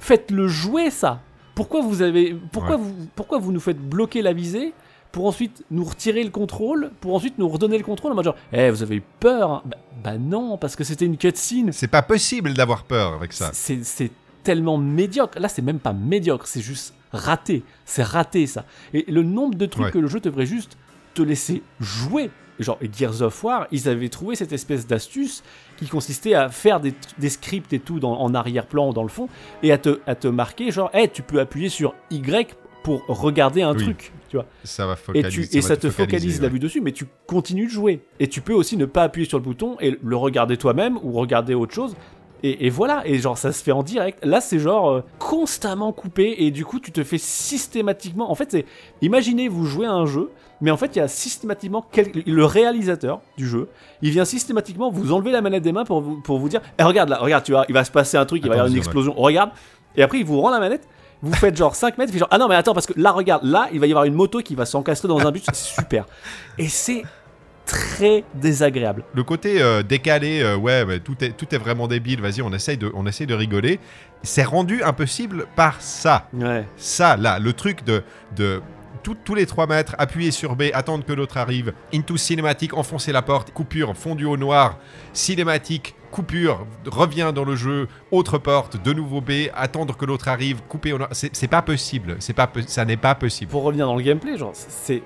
faites-le jouer ça. Pourquoi vous avez. Pourquoi, Ouais. vous, pourquoi vous nous faites bloquer la visée pour ensuite nous retirer le contrôle, pour ensuite nous redonner le contrôle en mode genre, eh, vous avez eu peur hein bah, bah non, parce que c'était une cutscene. C'est pas possible d'avoir peur avec ça. C'est c'est tellement médiocre. Là, c'est même pas médiocre, c'est juste raté. C'est raté ça. Et le nombre de trucs Ouais. que le jeu devrait juste te laisser jouer. Genre Gears of War, ils avaient trouvé cette espèce d'astuce qui consistait à faire des, des scripts et tout dans- en arrière-plan, dans le fond, et à te, à te marquer genre, hey, tu peux appuyer sur Y pour regarder un Oui. truc, tu vois. Ça va Et, focaliser. et va ça te focalise la vue dessus, mais tu continues de jouer. Et tu peux aussi ne pas appuyer sur le bouton et le regarder toi-même ou regarder autre chose. Et, et voilà, et genre ça se fait en direct. Là, c'est genre euh, constamment coupé et du coup, tu te fais systématiquement. En fait, c'est. Imaginez, vous jouez à un jeu, mais en fait, il y a systématiquement quel- le réalisateur du jeu. Il vient systématiquement vous enlever la manette des mains pour vous, pour vous dire Eh, Regarde là, regarde, tu vois, il va se passer un truc, il va y avoir une ouais. explosion. Regarde. Et après, il vous rend la manette. Vous faites genre 5 mètres, genre Ah non, mais attends, parce que là, regarde, là, il va y avoir une moto qui va s'encastrer dans un bus. C'est super. Et c'est très désagréable. Le côté euh, décalé, euh, ouais, bah, tout, est, tout est vraiment débile, vas-y, on essaye de, on essaye de rigoler. C'est rendu impossible par ça. Ouais. Ça, là, le truc de. de tous les 3 mètres, appuyer sur B, attendre que l'autre arrive, into cinématique, enfoncer la porte, coupure, fondu au noir, cinématique, coupure, revient dans le jeu, autre porte, de nouveau B, attendre que l'autre arrive, couper au noir. C'est pas possible, pas, ça n'est pas possible. Pour revenir dans le gameplay, genre, c'est.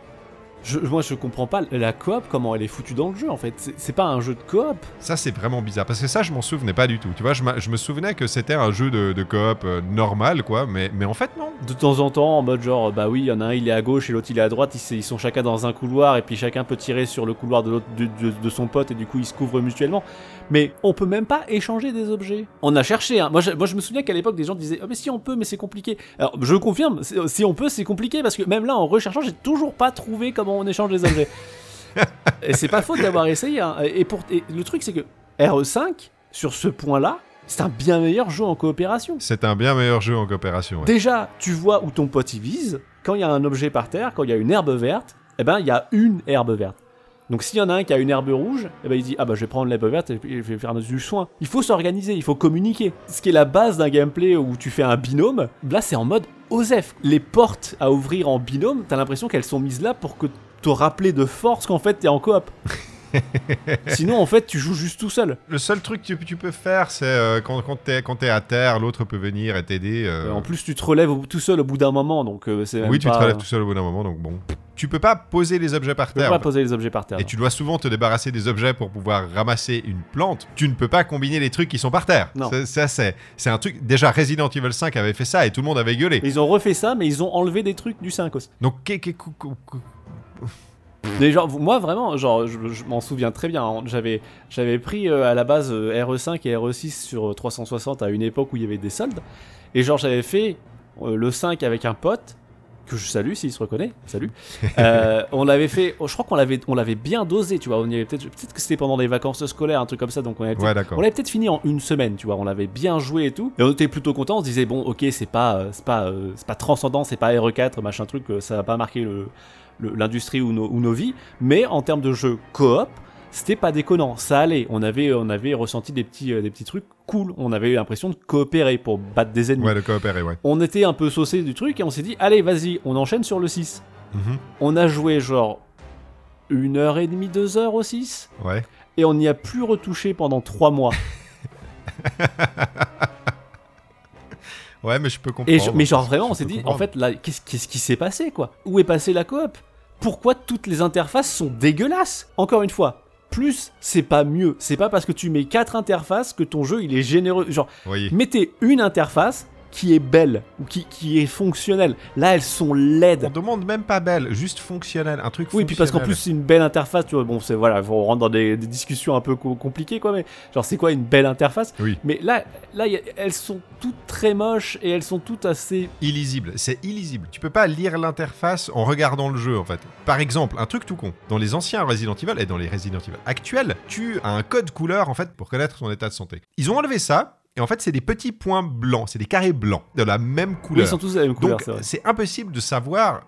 Je, moi, je comprends pas la coop, comment elle est foutue dans le jeu en fait. C'est- pas un jeu de coop. Ça, c'est vraiment bizarre. Parce que ça, je m'en souvenais pas du tout. Tu vois, je, je me souvenais que c'était un jeu de, de coop euh, normal, quoi. Mais, mais en fait, non. De temps en temps, en mode genre, bah oui, il y en a un, il est à gauche et l'autre, il est à droite. Ils, sont chacun dans un couloir et puis chacun peut tirer sur le couloir de, de- de son pote et du coup, ils se couvrent mutuellement. Mais on peut même pas échanger des objets. On a cherché, hein. Moi, je, moi, je me souviens qu'à l'époque, des gens disaient, oh, mais si on peut, mais c'est compliqué. Alors, je confirme, si on peut, c'est compliqué parce que même là, en recherchant, j'ai toujours pas trouvé comment on échange les objets. et c'est pas faute d'avoir essayé. hein. Et, pour, et le truc, c'est que RE5, sur ce point-là, c'est un bien meilleur jeu en coopération. C'est un bien meilleur jeu en coopération. ouais. Déjà, tu vois où ton pote vise. Quand il y a un objet par terre, quand il y a une herbe verte, eh ben il y a une herbe verte. Donc s'il y en a un qui a une herbe rouge, eh ben il dit ah bah je vais prendre l'herbe verte et je vais faire du soin. Il faut s'organiser, il faut communiquer. Ce qui est la base d'un gameplay où tu fais un binôme, là c'est en mode OSEF. Les portes à ouvrir en binôme, t'as l'impression qu'elles sont mises là pour que te rappeler de force qu'en fait t'es en coop. Sinon en fait tu joues juste tout seul. Le seul truc que tu, peux faire, c'est euh, quand, quand t'es quand à terre, l'autre peut venir et t'aider. euh, Euh, En plus tu te relèves tout seul au bout d'un moment donc euh, c'est oui, tu pas- te relèves tout seul au bout d'un moment, donc bon. Tu peux pas poser les objets par Tu peux terre. pas poser les objets par terre. Et tu dois souvent te débarrasser des objets pour pouvoir ramasser une plante. Tu ne peux pas combiner les trucs qui sont par terre. Non. Ça, ça, c'est c'est un truc. Déjà, Resident Evil 5 avait fait ça et tout le monde avait gueulé. Ils ont refait ça, mais ils ont enlevé des trucs du 5 aussi. Donc, Mais genre, moi vraiment, genre, je, je m'en souviens très bien. hein. J'avais, j'avais pris euh, à la base euh, RE5 et RE6 sur euh, 360 à une époque où il y avait des soldes. Et genre, j'avais fait euh, le 5 avec un pote que je salue s'il se reconnaît. Salut. Euh, on l'avait fait. oh, je crois qu'on l'avait, on l'avait bien dosé. Tu vois, on y avait peut-être, peut-être que c'était pendant les vacances scolaires, un truc comme ça. Donc on avait Ouais, on l'avait peut-être fini en une semaine, tu vois, on l'avait bien joué et tout. Et on était plutôt content, on se disait bon, OK, c'est pas euh, c'est pas euh, c'est pas transcendant, c'est pas RE4 machin truc, euh, ça va pas marquer le- l'industrie ou, nos- ou nos vies, mais en termes de jeu coop, c'était pas déconnant, ça allait. On avait, on avait ressenti des petits, euh, des petits trucs cool. On avait eu l'impression de coopérer pour battre des ennemis. Ouais, de coopérer, ouais. On était un peu saucé du truc et on s'est dit, allez, vas-y, on enchaîne sur le 6. Mhm. On a joué genre une heure et demie, deux heures au 6 Ouais. et on n'y a plus retouché pendant trois mois. Ouais, mais je peux comprendre. Et je- mais genre vraiment, on s'est dit, en fait, là, qu'est-ce qu'est-ce qui s'est passé, quoi? Où est passée la coop? Pourquoi toutes les interfaces sont dégueulasses Encore une fois, plus c'est pas mieux. C'est pas parce que tu mets quatre interfaces que ton jeu il est généreux. Genre, Oui. mettez une interface qui est belle ou qui, qui est fonctionnelle. Là, elles sont laides. On demande même pas belle, juste fonctionnel, un truc Oui, puis parce qu'en plus c'est une belle interface, tu vois. Bon, c'est voilà, on rentre dans des, des discussions un peu co- compliquées, quoi. Mais genre, c'est quoi une belle interface? Oui. Mais là, là, y a- elles sont toutes très moches et elles sont toutes assez illisible, c'est illisible. Tu peux pas lire l'interface en regardant le jeu en fait. Par exemple, un truc tout con. Dans les anciens Resident Evil et dans les Resident Evil actuels, tu as un code couleur en fait pour connaître ton état de santé. Ils ont enlevé ça et en fait c'est des petits points blancs, c'est des carrés blancs de la même Oui, couleur. ils sont tous de la même couleur, Donc c'est impossible de savoir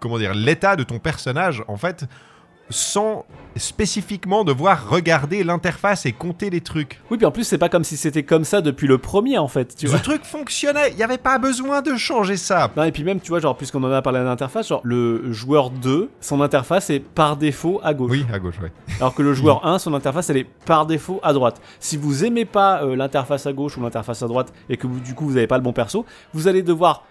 comment dire l'état de ton personnage en fait sans spécifiquement devoir regarder l'interface et compter les trucs. Oui, puis en plus, c'est pas comme si c'était comme ça depuis le premier, en fait, tu truc fonctionnait, il n'y avait pas besoin de changer ça. Non, et puis même, tu vois, genre, puisqu'on en a parlé d'interface, genre, le joueur 2, son interface est par défaut à gauche. Oui, à gauche, ouais. Alors que le joueur 1, son interface, elle est par défaut à droite. Si vous aimez pas euh, l'interface à gauche ou l'interface à droite, et que vous, du coup, vous avez pas le bon perso, vous allez devoir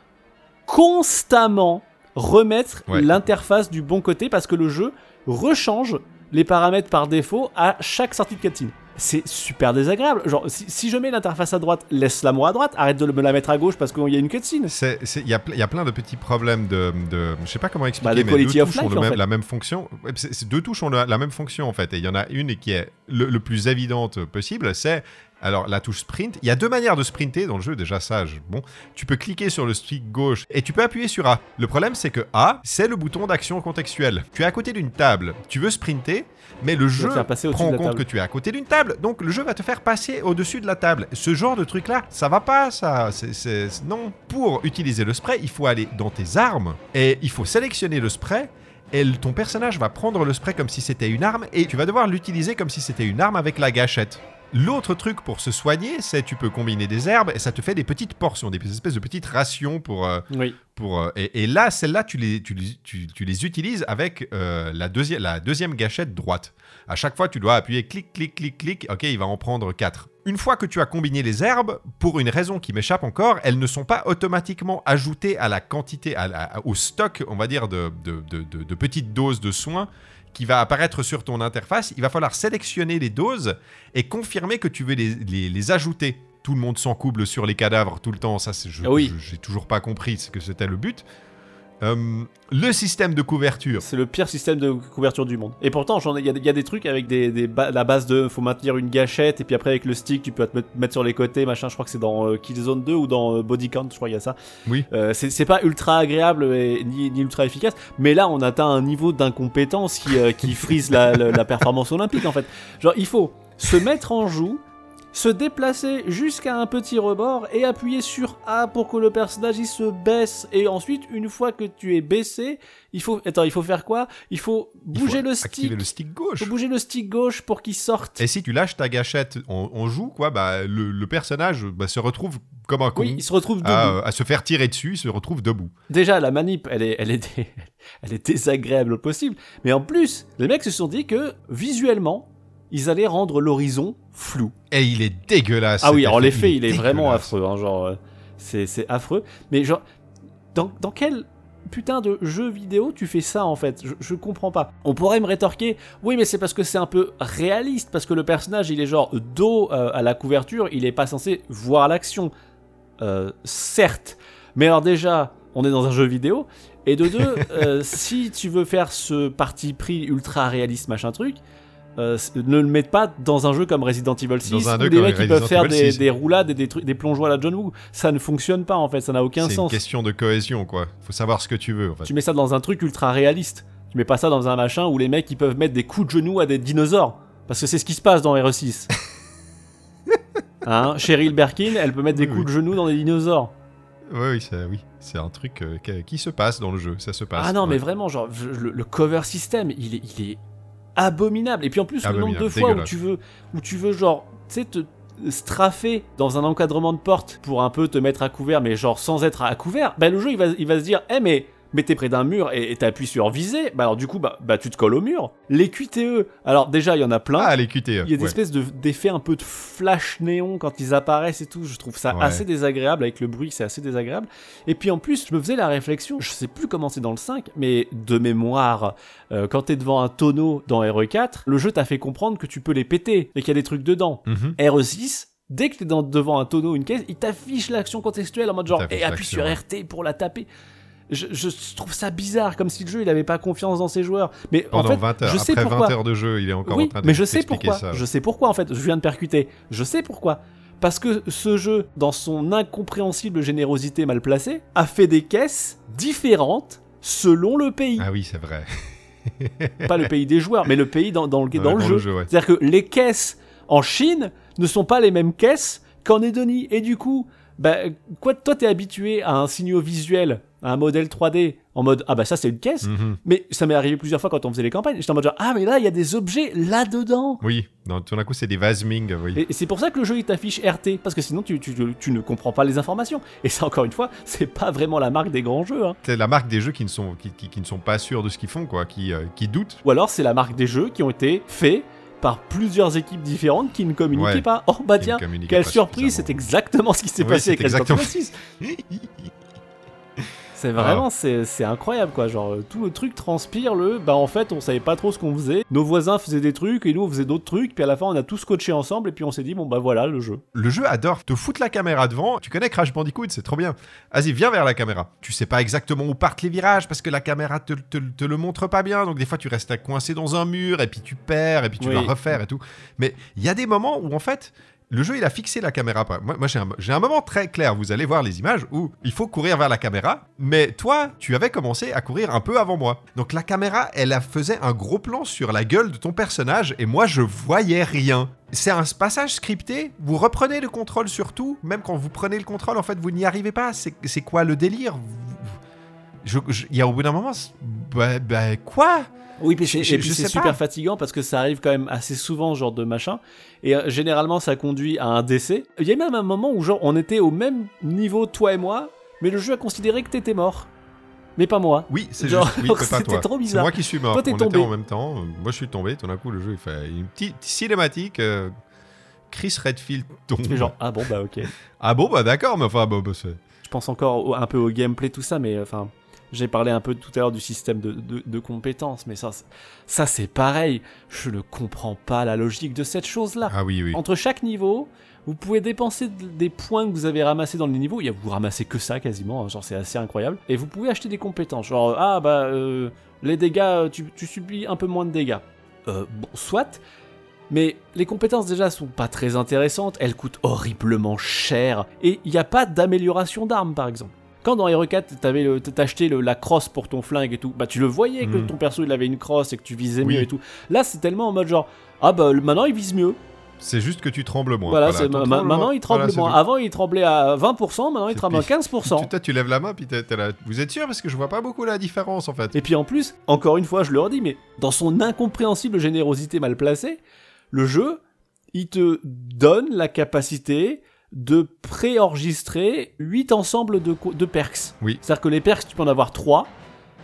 constamment remettre Ouais. l'interface du bon côté parce que le jeu rechange les paramètres par défaut à chaque sortie de cutscene. C'est super désagréable. Genre, si, si je mets l'interface à droite, laisse-la moi à droite, arrête de me la mettre à gauche parce qu'il y a une cutscene. Il y, a y a plein de petits problèmes de, de- je sais pas comment expliquer, Bah, mais deux touches ont le même- la même fonction. C'est- deux touches ont la, la même fonction en fait, et il y en a une qui est le, le plus évidente possible, c'est alors la touche sprint. Il y a deux manières de sprinter dans le jeu, déjà ça. je- bon, tu peux cliquer sur le stick gauche et tu peux appuyer sur A. Le problème c'est que A, c'est le bouton d'action contextuelle. Tu es à côté d'une table, tu veux sprinter, mais le jeu prend en compte table. que tu es à côté d'une table, donc le jeu va te faire passer au-dessus de la table. Ce genre de truc là, ça va pas, ça. C'est- non. Pour utiliser le spray, il faut aller dans tes armes et il faut sélectionner le spray. Et ton personnage va prendre le spray comme si c'était une arme et tu vas devoir l'utiliser comme si c'était une arme avec la gâchette. L'autre truc pour se soigner, c'est tu peux combiner des herbes et ça te fait des petites portions, des espèces de petites rations pour, euh, Oui. pour, euh, et, et là, celles-là, tu les, tu, les- tu- tu les utilises avec euh, la, deuxi- la deuxième gâchette droite. À chaque fois, tu dois appuyer clic, clic, clic, clic. Ok, il va en prendre 4. Une fois que tu as combiné les herbes, pour une raison qui m'échappe encore, elles ne sont pas automatiquement ajoutées à la quantité, à la- au stock, on va dire, de- de- de petites doses de soins qui va apparaître sur ton interface. Il va falloir sélectionner les doses et confirmer que tu veux les, les- les ajouter. Tout le monde s'encouble sur les cadavres tout le temps. Ça, je, Ah oui. j'ai toujours pas compris ce que c'était le but. Euh, le système de couverture. C'est le pire système de couverture du monde. Et pourtant, il y, a- il y a des trucs avec des, des ba- la base de faut maintenir une gâchette et puis après avec le stick tu peux te mettre, sur les côtés machin. Je crois que c'est dans euh, Killzone 2 ou dans euh, Body Count, je crois qu'il y a ça. Oui. Euh, c'est pas ultra agréable et, ni, ni ultra efficace, mais là on atteint un niveau d'incompétence qui, qui frise la, la- la performance olympique en fait. Genre il faut se mettre en joue, se déplacer jusqu'à un petit rebord et appuyer sur A pour que le personnage il se baisse et ensuite une fois que tu es baissé, il faut attends, il faut faire quoi? Il faut Il bouger faut le activer stick. le stick gauche. faut bouger le stick gauche pour qu'il sorte. Et si tu lâches ta gâchette en, en joue, quoi, bah, le, le personnage bah, se retrouve comme un con Oui, il se retrouve debout. à, à se faire tirer dessus, il se retrouve debout. Déjà, la manip, elle est, elle, est elle est désagréable au possible. Mais en plus, les mecs se sont dit que visuellement, ils allaient rendre l'horizon flou. Et il est dégueulasse. Ah oui, effet, l'effet, il est vraiment affreux. hein, genre, euh, c'est c'est affreux. Mais genre, dans, dans quel putain de jeu vidéo tu fais ça en fait? Je, je comprends pas. On pourrait me rétorquer, oui, mais c'est parce que c'est un peu réaliste, parce que le personnage, il est genre dos euh, à la couverture, il est pas censé voir l'action. Euh, certes. Mais alors déjà, on est dans un jeu vidéo. Et de deux, euh, si tu veux faire ce parti pris ultra réaliste, machin truc, euh, ne le mette pas dans un jeu comme Resident Evil 6 Dans un où des mecs qui peuvent faire des, 6. des roulades et des, trucs, des plongeons à la John Woo. Ça ne fonctionne pas en fait, ça n'a aucun C'est une sens. question de cohésion, quoi. Faut savoir ce que tu veux, en fait. Tu mets ça dans un truc ultra réaliste. Tu mets pas ça dans un machin où les mecs ils peuvent mettre des coups de genoux à des dinosaures. Parce que c'est ce qui se passe dans RE6. hein Cheryl Berkin, elle peut mettre des Oui, coups oui. de genoux dans des dinosaures. Oui, oui, c'est oui. C'est un truc euh, qui, se passe dans le jeu. Ça se passe. Ah non, ouais. mais vraiment, genre, le cover system, il est, il est abominable. Et puis en plus, le nombre de fois où tu veux, où tu veux genre, tu sais, te straffer dans un encadrement de porte pour un peu te mettre à couvert, mais genre sans être à couvert, bah le jeu il va, il va se dire, eh mais mais t'es près d'un mur et et t'appuies sur viser, bah alors du coup bah, bah tu te colles au mur. Les QTE, alors déjà il y en a plein. Ah, les QTE. Il y a des ouais. espèces de- d'effets un peu de flash néon quand ils apparaissent et tout. Je trouve ça Ouais. assez désagréable avec le bruit, c'est assez désagréable. Et puis en plus, je me faisais la réflexion, je sais plus comment c'est dans le 5, mais de mémoire, euh, quand t'es devant un tonneau dans RE4, le jeu t'a fait comprendre que tu peux les péter et qu'il y a des trucs dedans. Mhm. RE6, dès que t'es devant un tonneau, une caisse, il t'affiche l'action contextuelle en mode genre, et appuie sur RT pour la taper. Je, je trouve ça bizarre, comme si le jeu il avait pas confiance dans ses joueurs. Mais en Pendant fait, 20 heures. je sais Après pourquoi. 20 heures de jeu, il est encore en train de mais je sais pourquoi. ça. Je sais pourquoi en fait. Je viens de percuter. Je sais pourquoi. Parce que ce jeu, dans son incompréhensible générosité mal placée, a fait des caisses différentes selon le pays. Ah oui, c'est vrai. Pas le pays des joueurs, mais le pays dans, dans le, dans le jeu. ouais. C'est-à-dire que les caisses en Chine ne sont pas les mêmes caisses qu'en Edonie. Et du coup, bah, quoi, toi, t'es habitué à un signaux visuel, un modèle 3D, en mode ah bah ça c'est une caisse. Mhm. Mais ça m'est arrivé plusieurs fois quand on faisait les campagnes. J'étais en mode genre ah mais là il y a des objets là-dedans. Oui, non, tout d'un coup, c'est des Vasming, oui. Et et c'est pour ça que le jeu il t'affiche RT, parce que sinon tu, tu, tu ne comprends pas les informations. Et ça encore une fois, c'est pas vraiment la marque des grands jeux. hein. C'est la marque des jeux qui ne sont, qui, qui- qui ne sont pas sûrs de ce qu'ils font, quoi, qui, euh, qui doutent. Ou alors c'est la marque des jeux qui ont été faits par plusieurs équipes différentes qui ne communiquaient Ouais. pas. Oh bah tiens, quelle surprise, c'est exactement ce qui s'est Oui, passé avec Resident Evil 6. C'est vraiment, c'est c'est incroyable quoi. Genre, euh, tout le truc transpire le. Bah en fait, on savait pas trop ce qu'on faisait. Nos voisins faisaient des trucs et nous on faisait d'autres trucs. Puis à la fin, on a tous coaché ensemble et puis on s'est dit, bon bah voilà le jeu. Le jeu adore te foutre la caméra devant. Tu connais Crash Bandicoot, c'est trop bien. Vas-y, viens vers la caméra. Tu sais pas exactement où partent les virages parce que la caméra te, te- te le montre pas bien. Donc des fois, tu restes coincé dans un mur et puis tu perds et puis tu Oui. vas refaire et tout. Mais il y a des moments où en fait. Le jeu, il a fixé la caméra. Moi, j'ai un, moment très clair. Vous allez voir les images où il faut courir vers la caméra. Mais toi, tu avais commencé à courir un peu avant moi. Donc la caméra, elle faisait un gros plan sur la gueule de ton personnage et moi, je voyais rien. C'est un passage scripté. Vous reprenez le contrôle sur tout. Même quand vous prenez le contrôle, en fait, vous n'y arrivez pas. C'est quoi le délire? Il y a au bout d'un moment, bah, bah, quoi? Oui, puis c'est et puis super fatigant parce que ça arrive quand même assez souvent, ce genre de machin. Et euh, généralement, ça conduit à un décès. Il y a même un moment où, genre, on était au même niveau, toi et moi, mais le jeu a considéré que t'étais mort. Mais pas moi. Oui, c'est juste. Oui, c'était trop C'est bizarre. moi qui suis mort. Toi, t'es On tombé. était en même temps. Moi, je suis tombé. Tout d'un coup, le jeu, il fait une petite cinématique. euh, Chris Redfield tombe. Tu genre, ah bon, bah ok. Ah bon, bah d'accord, mais enfin, bon, bah, c'est- Je pense encore au- un peu au gameplay, tout ça, mais euh, enfin. J'ai parlé un peu tout à l'heure du système de, de- de compétences, mais ça, c'est- ça c'est pareil. Je ne comprends pas la logique de cette chose-là. Ah oui, oui. Entre chaque niveau, vous pouvez dépenser des points que vous avez ramassés dans les niveaux. Il y a, vous ramassez que ça quasiment, hein, genre c'est assez incroyable. Et vous pouvez acheter des compétences. Genre, ah bah, euh, les dégâts, euh, tu, tu subis un peu moins de dégâts. Euh, bon, soit. Mais les compétences déjà sont pas très intéressantes, elles coûtent horriblement cher. Et il n'y a pas d'amélioration d'armes par exemple. Quand dans Hero 4, t'avais le- t'as acheté le- la crosse pour ton flingue et tout, bah tu le voyais que Mhm. ton perso il avait une crosse et que tu visais Oui. mieux et tout. Là c'est tellement en mode genre, ah bah maintenant il vise mieux. C'est juste que tu trembles moins. Voilà, c'est- ton ma- maintenant il tremble voilà, moins. Avant il tremblait à 20%, maintenant il tremble à pire. 15%. Tu, tu lèves la main, puis t'es t'es là. Vous êtes sûr? Parce que je vois pas beaucoup la différence, en fait. Et puis en plus, encore une fois, je le redis, mais dans son incompréhensible générosité mal placée, le jeu, il te donne la capacité de préenregistrer 8 ensembles de, de perks. Oui. C'est-à-dire que les perks, tu peux en avoir 3.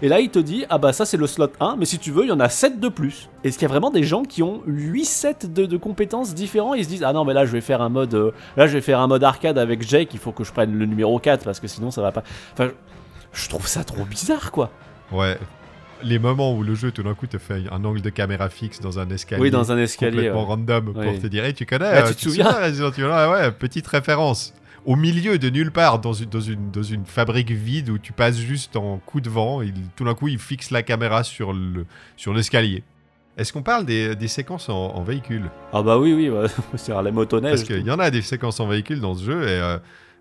Et là, il te dit, ah bah ça c'est le slot 1, mais si tu veux, il y en a 7 de plus. Est-ce qu'il y a vraiment des gens qui ont 8 sets de, de compétences différents Ils se disent, ah non, mais là je vais faire un mode, euh, là je vais faire un mode arcade avec Jake, il faut que je prenne le numéro 4 parce que sinon ça va pas. Enfin, je trouve ça trop bizarre quoi. Ouais. Les moments où le jeu, tout d'un coup, te fait un angle de caméra fixe dans un escalier. Oui, dans un escalier. complètement ouais. random Oui. pour te dire, hey, tu connais, Ah, tu te souviens Ah ouais, petite référence. Au milieu de nulle part, dans une, dans une, dans une fabrique vide où tu passes juste en coup de vent, il, tout d'un coup, il fixe la caméra sur le sur l'escalier. Est-ce qu'on parle des, des séquences en, en véhicule? Ah bah oui, oui, bah, c'est la motoneige. Parce qu'il y en a des séquences en véhicule dans ce jeu et euh,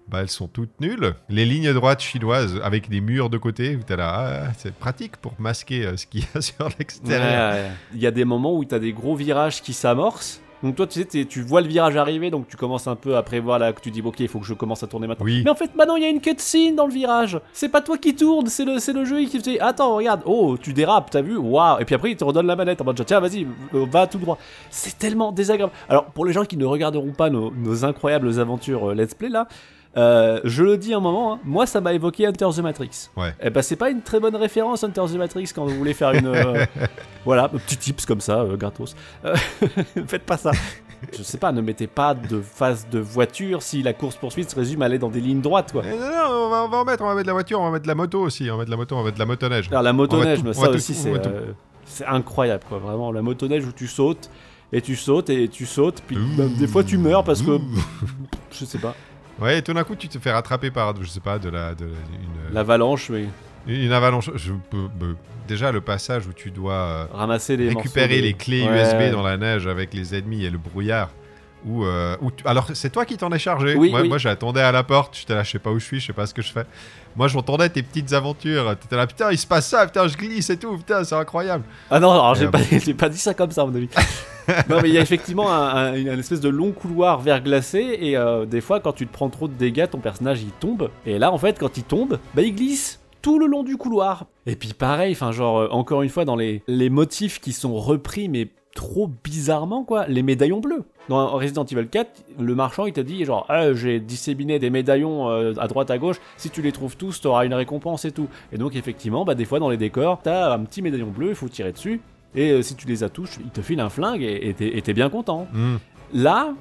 bah, elles sont toutes nulles. Les lignes droites chinoises avec des murs de côté, où t'es là, ah, c'est pratique pour masquer euh, ce qu'il y a sur l'extérieur. ouais. Il y a des moments où tu as des gros virages qui s'amorcent. Donc toi, tu sais, tu vois le virage arriver, donc tu commences un peu à prévoir là, que tu dis, ok, il faut que je commence à tourner maintenant. Oui. Mais en fait, maintenant, il y a une cutscene dans le virage. C'est pas toi qui tourne, c'est le, c'est le jeu qui te dit, attends, regarde, oh, tu dérapes, t'as vu, waouh. Et puis après, il te redonne la manette en mode, tiens, vas-y, euh, va tout droit. C'est tellement désagréable. Alors, pour les gens qui ne regarderont pas nos, nos incroyables aventures euh, Let's Play là, euh, je le dis un moment, hein, moi ça m'a évoqué Hunter the Matrix. Ouais. Et ben c'est pas une très bonne référence Hunter the Matrix quand vous voulez faire une euh, voilà petit tips comme ça euh, gratos. Faites pas ça. Je sais pas, ne mettez pas de phase de voiture si la course poursuite se résume à aller dans des lignes droites quoi. Eh, non, non, on va, on va en mettre, on va mettre de la voiture, on va mettre de la moto aussi, on va mettre de la moto, on va mettre de la motoneige. Alors la On motoneige, tout- ça aussi c'est incroyable quoi, vraiment la motoneige où tu sautes et tu sautes et tu sautes puis même des fois tu meurs parce que je sais pas, Ouais, et tout d'un coup, tu te fais rattraper par, je sais pas, de la, de une, l'avalanche mais une avalanche. Je déjà le passage où tu dois euh, ramasser les récupérer les clés Ouais. USB dans la neige avec les ennemis et le brouillard. Ou euh, tu- alors c'est toi qui t'en es chargé. Oui, moi, oui. moi, j'attendais à la porte. J'étais là, je sais pas où je suis, je sais pas ce que je fais. Moi j'entendais tes petites aventures. T'étais là, putain, il se passe ça, putain, je glisse et tout, putain, c'est incroyable. Ah non, alors j'ai ah pas, j'ai pas dit ça comme ça, à mon avis. non, mais il y a effectivement un, un- une espèce de long couloir verglacé, et euh, des fois, quand tu te prends trop de dégâts, ton personnage il tombe. Et là, en fait, quand il tombe, bah il glisse tout le long du couloir. Et puis pareil, enfin, genre, euh, encore une fois, dans les, les motifs qui sont repris, mais trop bizarrement, quoi, les médaillons bleus. Dans Resident Evil 4, le marchand il te dit genre Ah, j'ai disséminé des médaillons euh, à droite à gauche, si tu les trouves tous, t'auras une récompense et tout. Et donc effectivement, bah des fois dans les décors, t'as un petit médaillon bleu, il faut tirer dessus. Et euh, si tu les as tous, il te file un flingue et t'es bien content. Hmm. Là,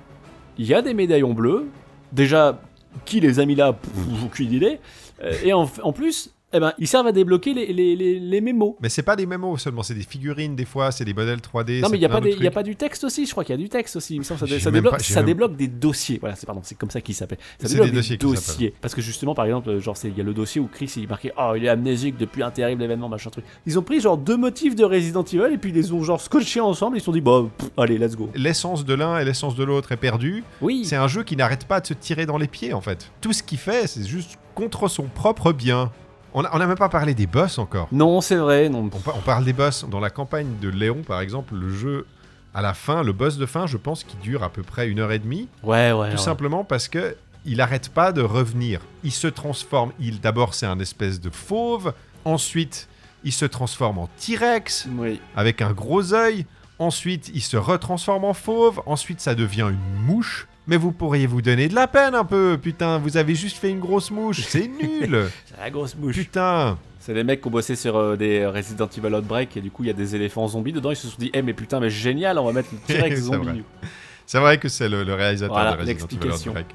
il y a des médaillons bleus. Déjà, qui les a mis là? Pff, Aucune idée. Euh, et en, en plus, eh ben, ils servent à débloquer les, les, les, les mémos. Mais c'est pas des mémos seulement, c'est des figurines des fois, c'est des modèles 3D. Non, mais il n'y a, pas de des- y a pas du texte aussi, je crois qu'il y a du texte aussi. Il me semble ça, débloque, pas- j'ai ça même- débloque des dossiers. Voilà, c'est pardon, c'est comme ça qu'il s'appelle. Ça C'est débloque des des dossiers dossiers. Parce que justement, par exemple, genre, il y a le dossier où Chris il est marqué Oh, il est amnésique depuis un terrible événement, machin truc. Ils ont pris genre deux motifs de Resident Evil et puis ils les ont genre scotchés ensemble. Ils se sont dit Bah, pff, allez, let's go. L'essence de l'un et l'essence de l'autre est perdue. Oui, C'est un jeu qui n'arrête pas de se tirer dans les pieds en fait. Tout ce qu'il fait, c'est juste contre son propre bien. On n'a même pas parlé des boss encore. non, c'est vrai, non. On, par- on parle des boss. Dans la campagne de Léon, par exemple, le jeu, à la fin, le boss de fin, je pense qu'il dure à peu près une heure et demie. Ouais, ouais. Tout ouais. simplement parce que il arrête pas de revenir. Il se transforme. Il D'abord, c'est un espèce de fauve. Ensuite, il se transforme en T-Rex Oui. avec un gros œil. Ensuite, il se retransforme en fauve. Ensuite, ça devient une mouche. Mais vous pourriez vous donner de la peine un peu. Putain, vous avez juste fait une grosse mouche. C'est nul. C'est la grosse bouche. Putain. C'est les mecs qui ont bossé sur euh, des Resident Evil Outbreak et du coup il y a des éléphants zombies dedans. Ils se sont dit, eh mais putain, mais génial, on va mettre le T-Rex zombie. C'est vrai que c'est le, le réalisateur Voilà, de Resident Evil.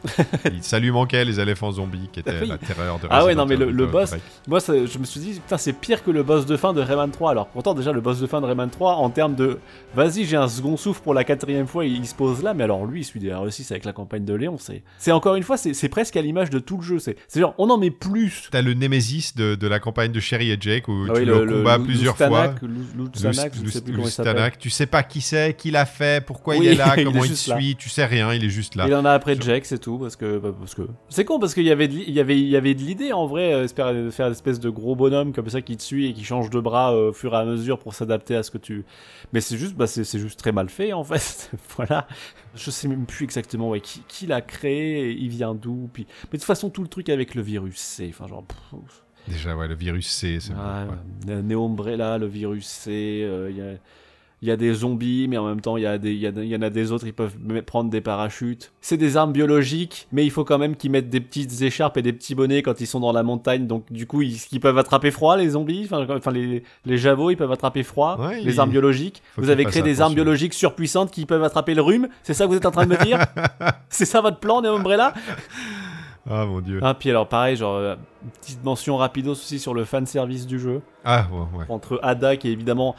Il- Ça lui manquait les éléphants zombies qui étaient Oui. la terreur de Ah ouais, Resident non, mais le- le boss-. Moi, ça- je me suis dit, putain, c'est pire que le boss de fin de Rayman 3. Alors, pourtant, déjà, le boss de fin de Rayman 3, en termes de vas-y, j'ai un second souffle pour la quatrième fois, il, il se pose là. Mais alors, lui, celui des RE6 avec la campagne de Léon, c'est encore une fois, c'est presque à l'image de tout le jeu. C'est genre, on en met plus. T'as le Némésis de, de la campagne de Sherry et Jake où Ah tu oui, le, combats plusieurs fois. Lustanak, je sais plus comment il s'appelle. Tu sais pas qui c'est, qui l'a fait, pourquoi Oui, il est là, il comment il. Suit, tu sais rien, il est juste là. Il en a après Jack, c'est tout, parce que bah, parce que c'est con parce qu'il y avait de, il y avait il y avait de l'idée en vrai, euh, espérer de faire une espèce de gros bonhomme comme ça qui te suit et qui change de bras euh, au fur et à mesure pour s'adapter à ce que tu. Mais c'est juste bah c'est juste très mal fait en fait. voilà. Je sais même plus exactement ouais, qui, qui l'a créé, il vient d'où, puis. Mais de toute façon tout le truc avec le virus, c'est enfin genre. Déjà, ouais, le virus C, c'est Ouais, ouais. Umbrella, le virus C, euh, il y, a, il y a des zombies, mais en même temps, il y, a des- il y, a- il y en a des autres, ils peuvent prendre des parachutes. C'est des armes biologiques, mais il faut quand même qu'ils mettent des petites écharpes et des petits bonnets quand ils sont dans la montagne. Donc, du coup, ils, ils peuvent attraper froid, les zombies. Enfin, les, les javots, ils peuvent attraper froid. Ouais, les il- armes biologiques. faut Vous avez créé des armes biologiques surpuissantes qui peuvent attraper le rhume. C'est ça que vous êtes en train de me dire? C'est ça votre plan, Neo Umbrella? Ah mon dieu. Ah, puis alors, pareil, genre, euh, petite mention rapidos aussi sur le fan service du jeu Ah, ouais, ouais. entre Ada qui est évidemment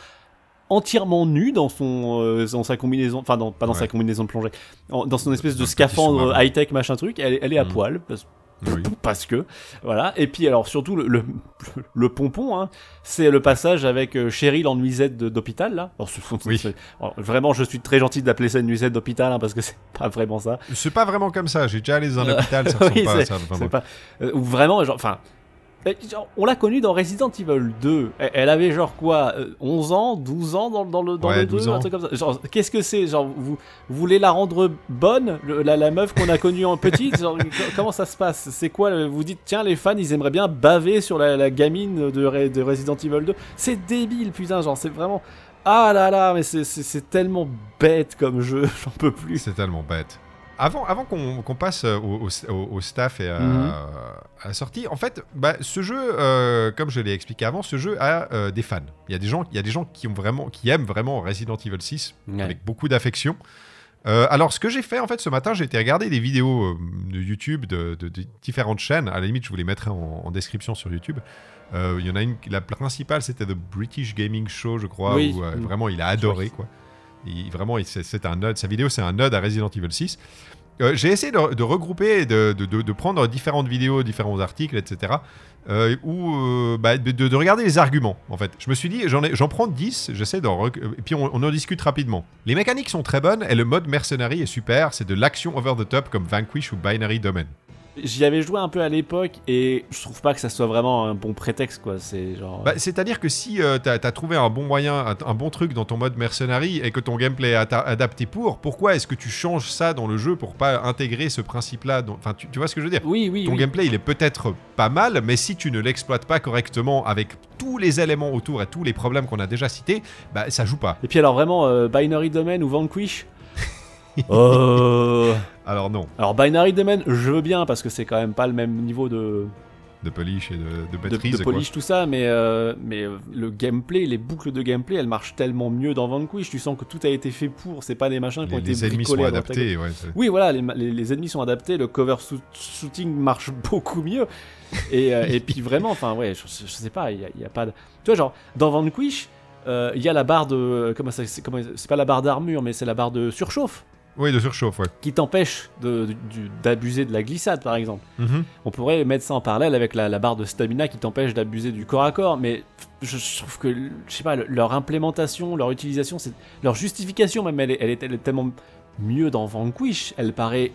entièrement nu dans son euh, dans sa combinaison enfin dans, pas dans Ouais. sa combinaison de plongée en- dans son espèce de scaphandre high tech machin truc elle, est- elle est à Mhm. poil parce, Oui. parce que voilà et puis alors surtout le, le, le pompon hein, c'est le passage avec euh, Cheryl en nuisette d'hôpital là Alors, c'est- Oui. alors, vraiment je suis très gentil d'appeler ça une nuisette d'hôpital hein, parce que c'est pas vraiment ça C'est pas vraiment comme ça, j'ai déjà allé dans un Euh, ça ressemble oui, pas à ça. vraiment. pas euh, ou vraiment genre enfin on l'a connue dans Resident Evil 2. Elle, avait genre quoi euh, 11 ans 12 ans dans, dans le, dans Ouais, le 2 12 Un truc comme ça. Genre, qu'est-ce que c'est Genre, vous, vous voulez la rendre bonne le- la, la meuf qu'on a connue en petite? Genre, comment ça se passe? C'est quoi le- Vous dites, tiens, les fans, ils aimeraient bien baver sur la, la gamine de, de Resident Evil 2. C'est débile, putain, genre, c'est vraiment. Ah là là, mais c'est tellement bête comme jeu, j'en peux plus. C'est tellement bête. Avant, avant qu'on passe euh, au, au- au- au staff et à, Mhm. à la sortie, en fait, bah, ce jeu, euh, comme je l'ai expliqué avant, ce jeu a euh, des fans. Il y a des gens, il y a des gens qui ont vraiment, qui aiment vraiment Resident Evil 6 Ouais. avec beaucoup d'affection. Euh, alors, ce que j'ai fait en fait ce matin, j'ai été regarder des vidéos de YouTube de, de- de différentes chaînes. À la limite, je vous les mettrai en, en description sur YouTube. Euh, Il y en a une, la principale, c'était The British Gaming Show, je crois, Oui. où euh, Mm. vraiment il a adoré quoi. Il- vraiment, c'est un node. Sa vidéo, c'est un node à Resident Evil 6. Euh, j'ai essayé de, regrouper, de, prendre différentes vidéos, différents articles, etc. euh, ou euh, bah, de, de- de regarder les arguments, en fait. Je me suis dit, j'en prends 10, j'essaie d'en... Et puis on, on en discute rapidement. Les mécaniques sont très bonnes, et le mode mercenary est super, c'est de l'action over the top comme Vanquish ou Binary Domain. J'y avais joué un peu à l'époque et je trouve pas que ça soit vraiment un bon prétexte, quoi. C'est genre. Bah, C'est-à-dire que si euh, t'as as trouvé un bon moyen, un, un bon truc dans ton mode mercenary et que ton gameplay est adapté pour, pourquoi est-ce que tu changes ça dans le jeu pour pas intégrer ce principe-là dans- Enfin, tu, tu vois ce que je veux dire? Oui, oui, Ton oui. gameplay, il est peut-être pas mal, mais si tu ne l'exploites pas correctement avec tous les éléments autour et tous les problèmes qu'on a déjà cités, bah ça joue pas. Et puis alors vraiment, euh, Binary Domain ou Vanquish Euh, Alors non, Alors Binary Domain, je veux bien parce que c'est quand même pas le même niveau de, de polish et de, de de, maîtrise. de quoi. polish, tout ça, mais, euh, mais euh, le gameplay, les boucles de gameplay, elles marchent tellement mieux dans Vanquish. Tu sens que tout a été fait pour, c'est pas des machins qui ont été les ennemis sont adaptés, ouais. Oui, voilà, les, ma- les- les ennemis sont adaptés, le cover shoot- shooting marche beaucoup mieux. Et, euh, et puis vraiment, enfin, ouais, je, je sais pas, il y, a- pas de. Tu vois, genre, dans Vanquish, euh, il y a la barre de. Comment ça c'est comment- C'est pas la barre d'armure, mais c'est la barre de surchauffe Oui, de surchauffe, ouais. qui t'empêche de- du- d'abuser de la glissade, par exemple. Mhm. On pourrait mettre ça en parallèle avec la, la barre de stamina qui t'empêche d'abuser du corps à corps, mais je, trouve que, je sais pas, le- leur implémentation, leur utilisation, leur justification même, elle est, elle est- elle est tellement mieux dans Vanquish, elle paraît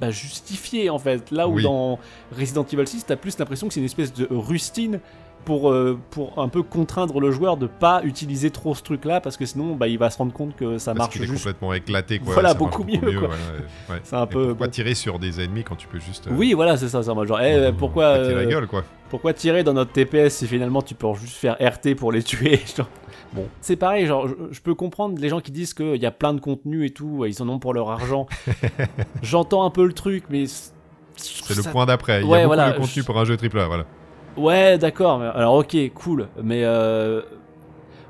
bah, justifiée en fait. Là où Oui. dans Resident Evil 6, t'as plus l'impression que c'est une espèce de rustine pour, euh, pour un peu contraindre le joueur de pas utiliser trop ce truc là parce que sinon bah, il va se rendre compte que ça Parce marche qu'il est juste complètement éclaté, quoi. Voilà, ça beaucoup mieux, quoi. voilà, ouais, ouais. C'est un Et peu- Pourquoi bon. tirer sur des ennemis quand tu peux juste. euh, oui voilà c'est ça ça moi genre eh, pourquoi la euh, gueule, quoi. Pourquoi tirer dans notre TPS si finalement tu peux juste faire RT pour les tuer genre. Bon, c'est pareil, genre, je, je peux comprendre les gens qui disent qu'il y a plein de contenu et tout, ils en ont pour leur argent. J'entends un peu le truc, mais. C'est le point d'après. Il y a beaucoup voilà, de contenu je- pour un jeu AAA, voilà. Ouais, d'accord, alors ok, cool, mais euh,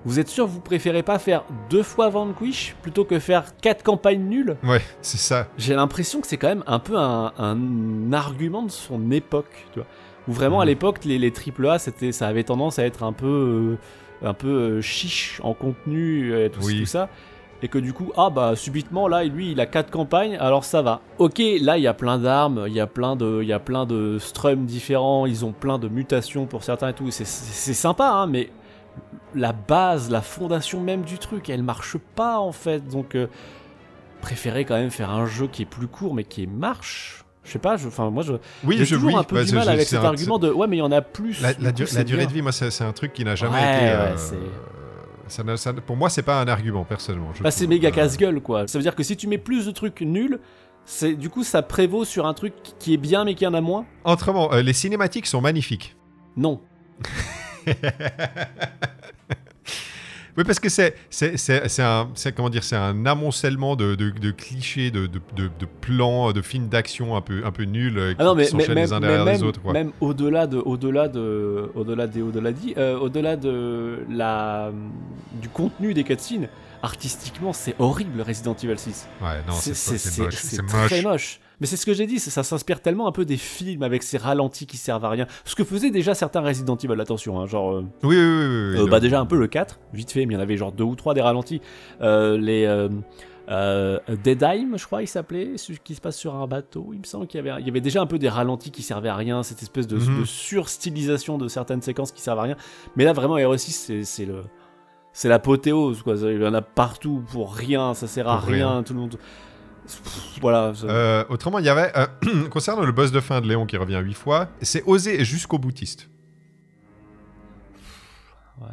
vous êtes sûr que vous préférez pas faire deux fois Vanquish plutôt que faire quatre campagnes nulles? Ouais, c'est ça. J'ai l'impression que c'est quand même un peu un, un argument de son époque, tu vois. Où vraiment à Mhm. l'époque les, les AAA c'était ça avait tendance à être un peu euh, un peu euh, chiche en contenu et tout, Oui. tout ça et que du coup ah bah subitement là lui il a quatre campagnes alors ça va. OK, là il y a plein d'armes, il y a plein de il y a plein de strums différents, ils ont plein de mutations pour certains et tout, c'est sympa hein mais la base, la fondation même du truc, elle marche pas en fait. Donc euh, préférer quand même faire un jeu qui est plus court mais qui marche. Je sais pas, enfin moi je Oui, j'ai toujours oui, un peu bah, du mal avec cet argument de ouais mais il y en a plus. La, du- durée bien. de vie, moi, c'est un truc qui n'a jamais Ouais, été. ouais, euh, ça n'a- ça- pour moi, c'est pas un argument, personnellement. je Bah, c'est méga Euh, casse-gueule quoi. Ça veut dire que si tu mets plus de trucs nuls, c'est du coup ça prévaut sur un truc qui est bien mais qui en a moins Autrement, euh, les cinématiques sont magnifiques. Non. Oui, parce que c'est un comment dire c'est un amoncellement de, de, de clichés, de, de, plans, de films d'action un peu un peu nuls euh, qui, Ah non mais, qui mais s'enchaînent les uns derrière les autres. Quoi. même au-delà de au-delà de au-delà des au-delà euh, au-delà de la du contenu des cutscenes, artistiquement c'est horrible Resident Evil 6. Ouais, non, c'est moche, c'est très moche. Mais c'est ce que j'ai dit, ça s'inspire tellement un peu des films avec ces ralentis qui servent à rien. Ce que faisaient déjà certains Resident Evil, attention, hein, genre euh, Oui, oui, oui. oui, euh, bah déjà un peu le 4, vite fait, mais il y en avait genre deux ou trois des ralentis. Euh, les euh, Deadheim, je crois, il s'appelait, celui qui se passe sur un bateau. Il me semble qu'il y avait, il y avait déjà un peu des ralentis qui servaient à rien, cette espèce de, Mhm. de surstylisation de certaines séquences qui servent à rien. Mais là, vraiment, RE6, c'est- c'est le. C'est l'apothéose, quoi. Il y en a partout pour rien, ça sert à rien, rien. tout le monde. Pff, Voilà. ça- Euh, autrement, il y avait euh, concernant le boss de fin de Léon qui revient huit fois, c'est osé jusqu'au boutiste. Ouais.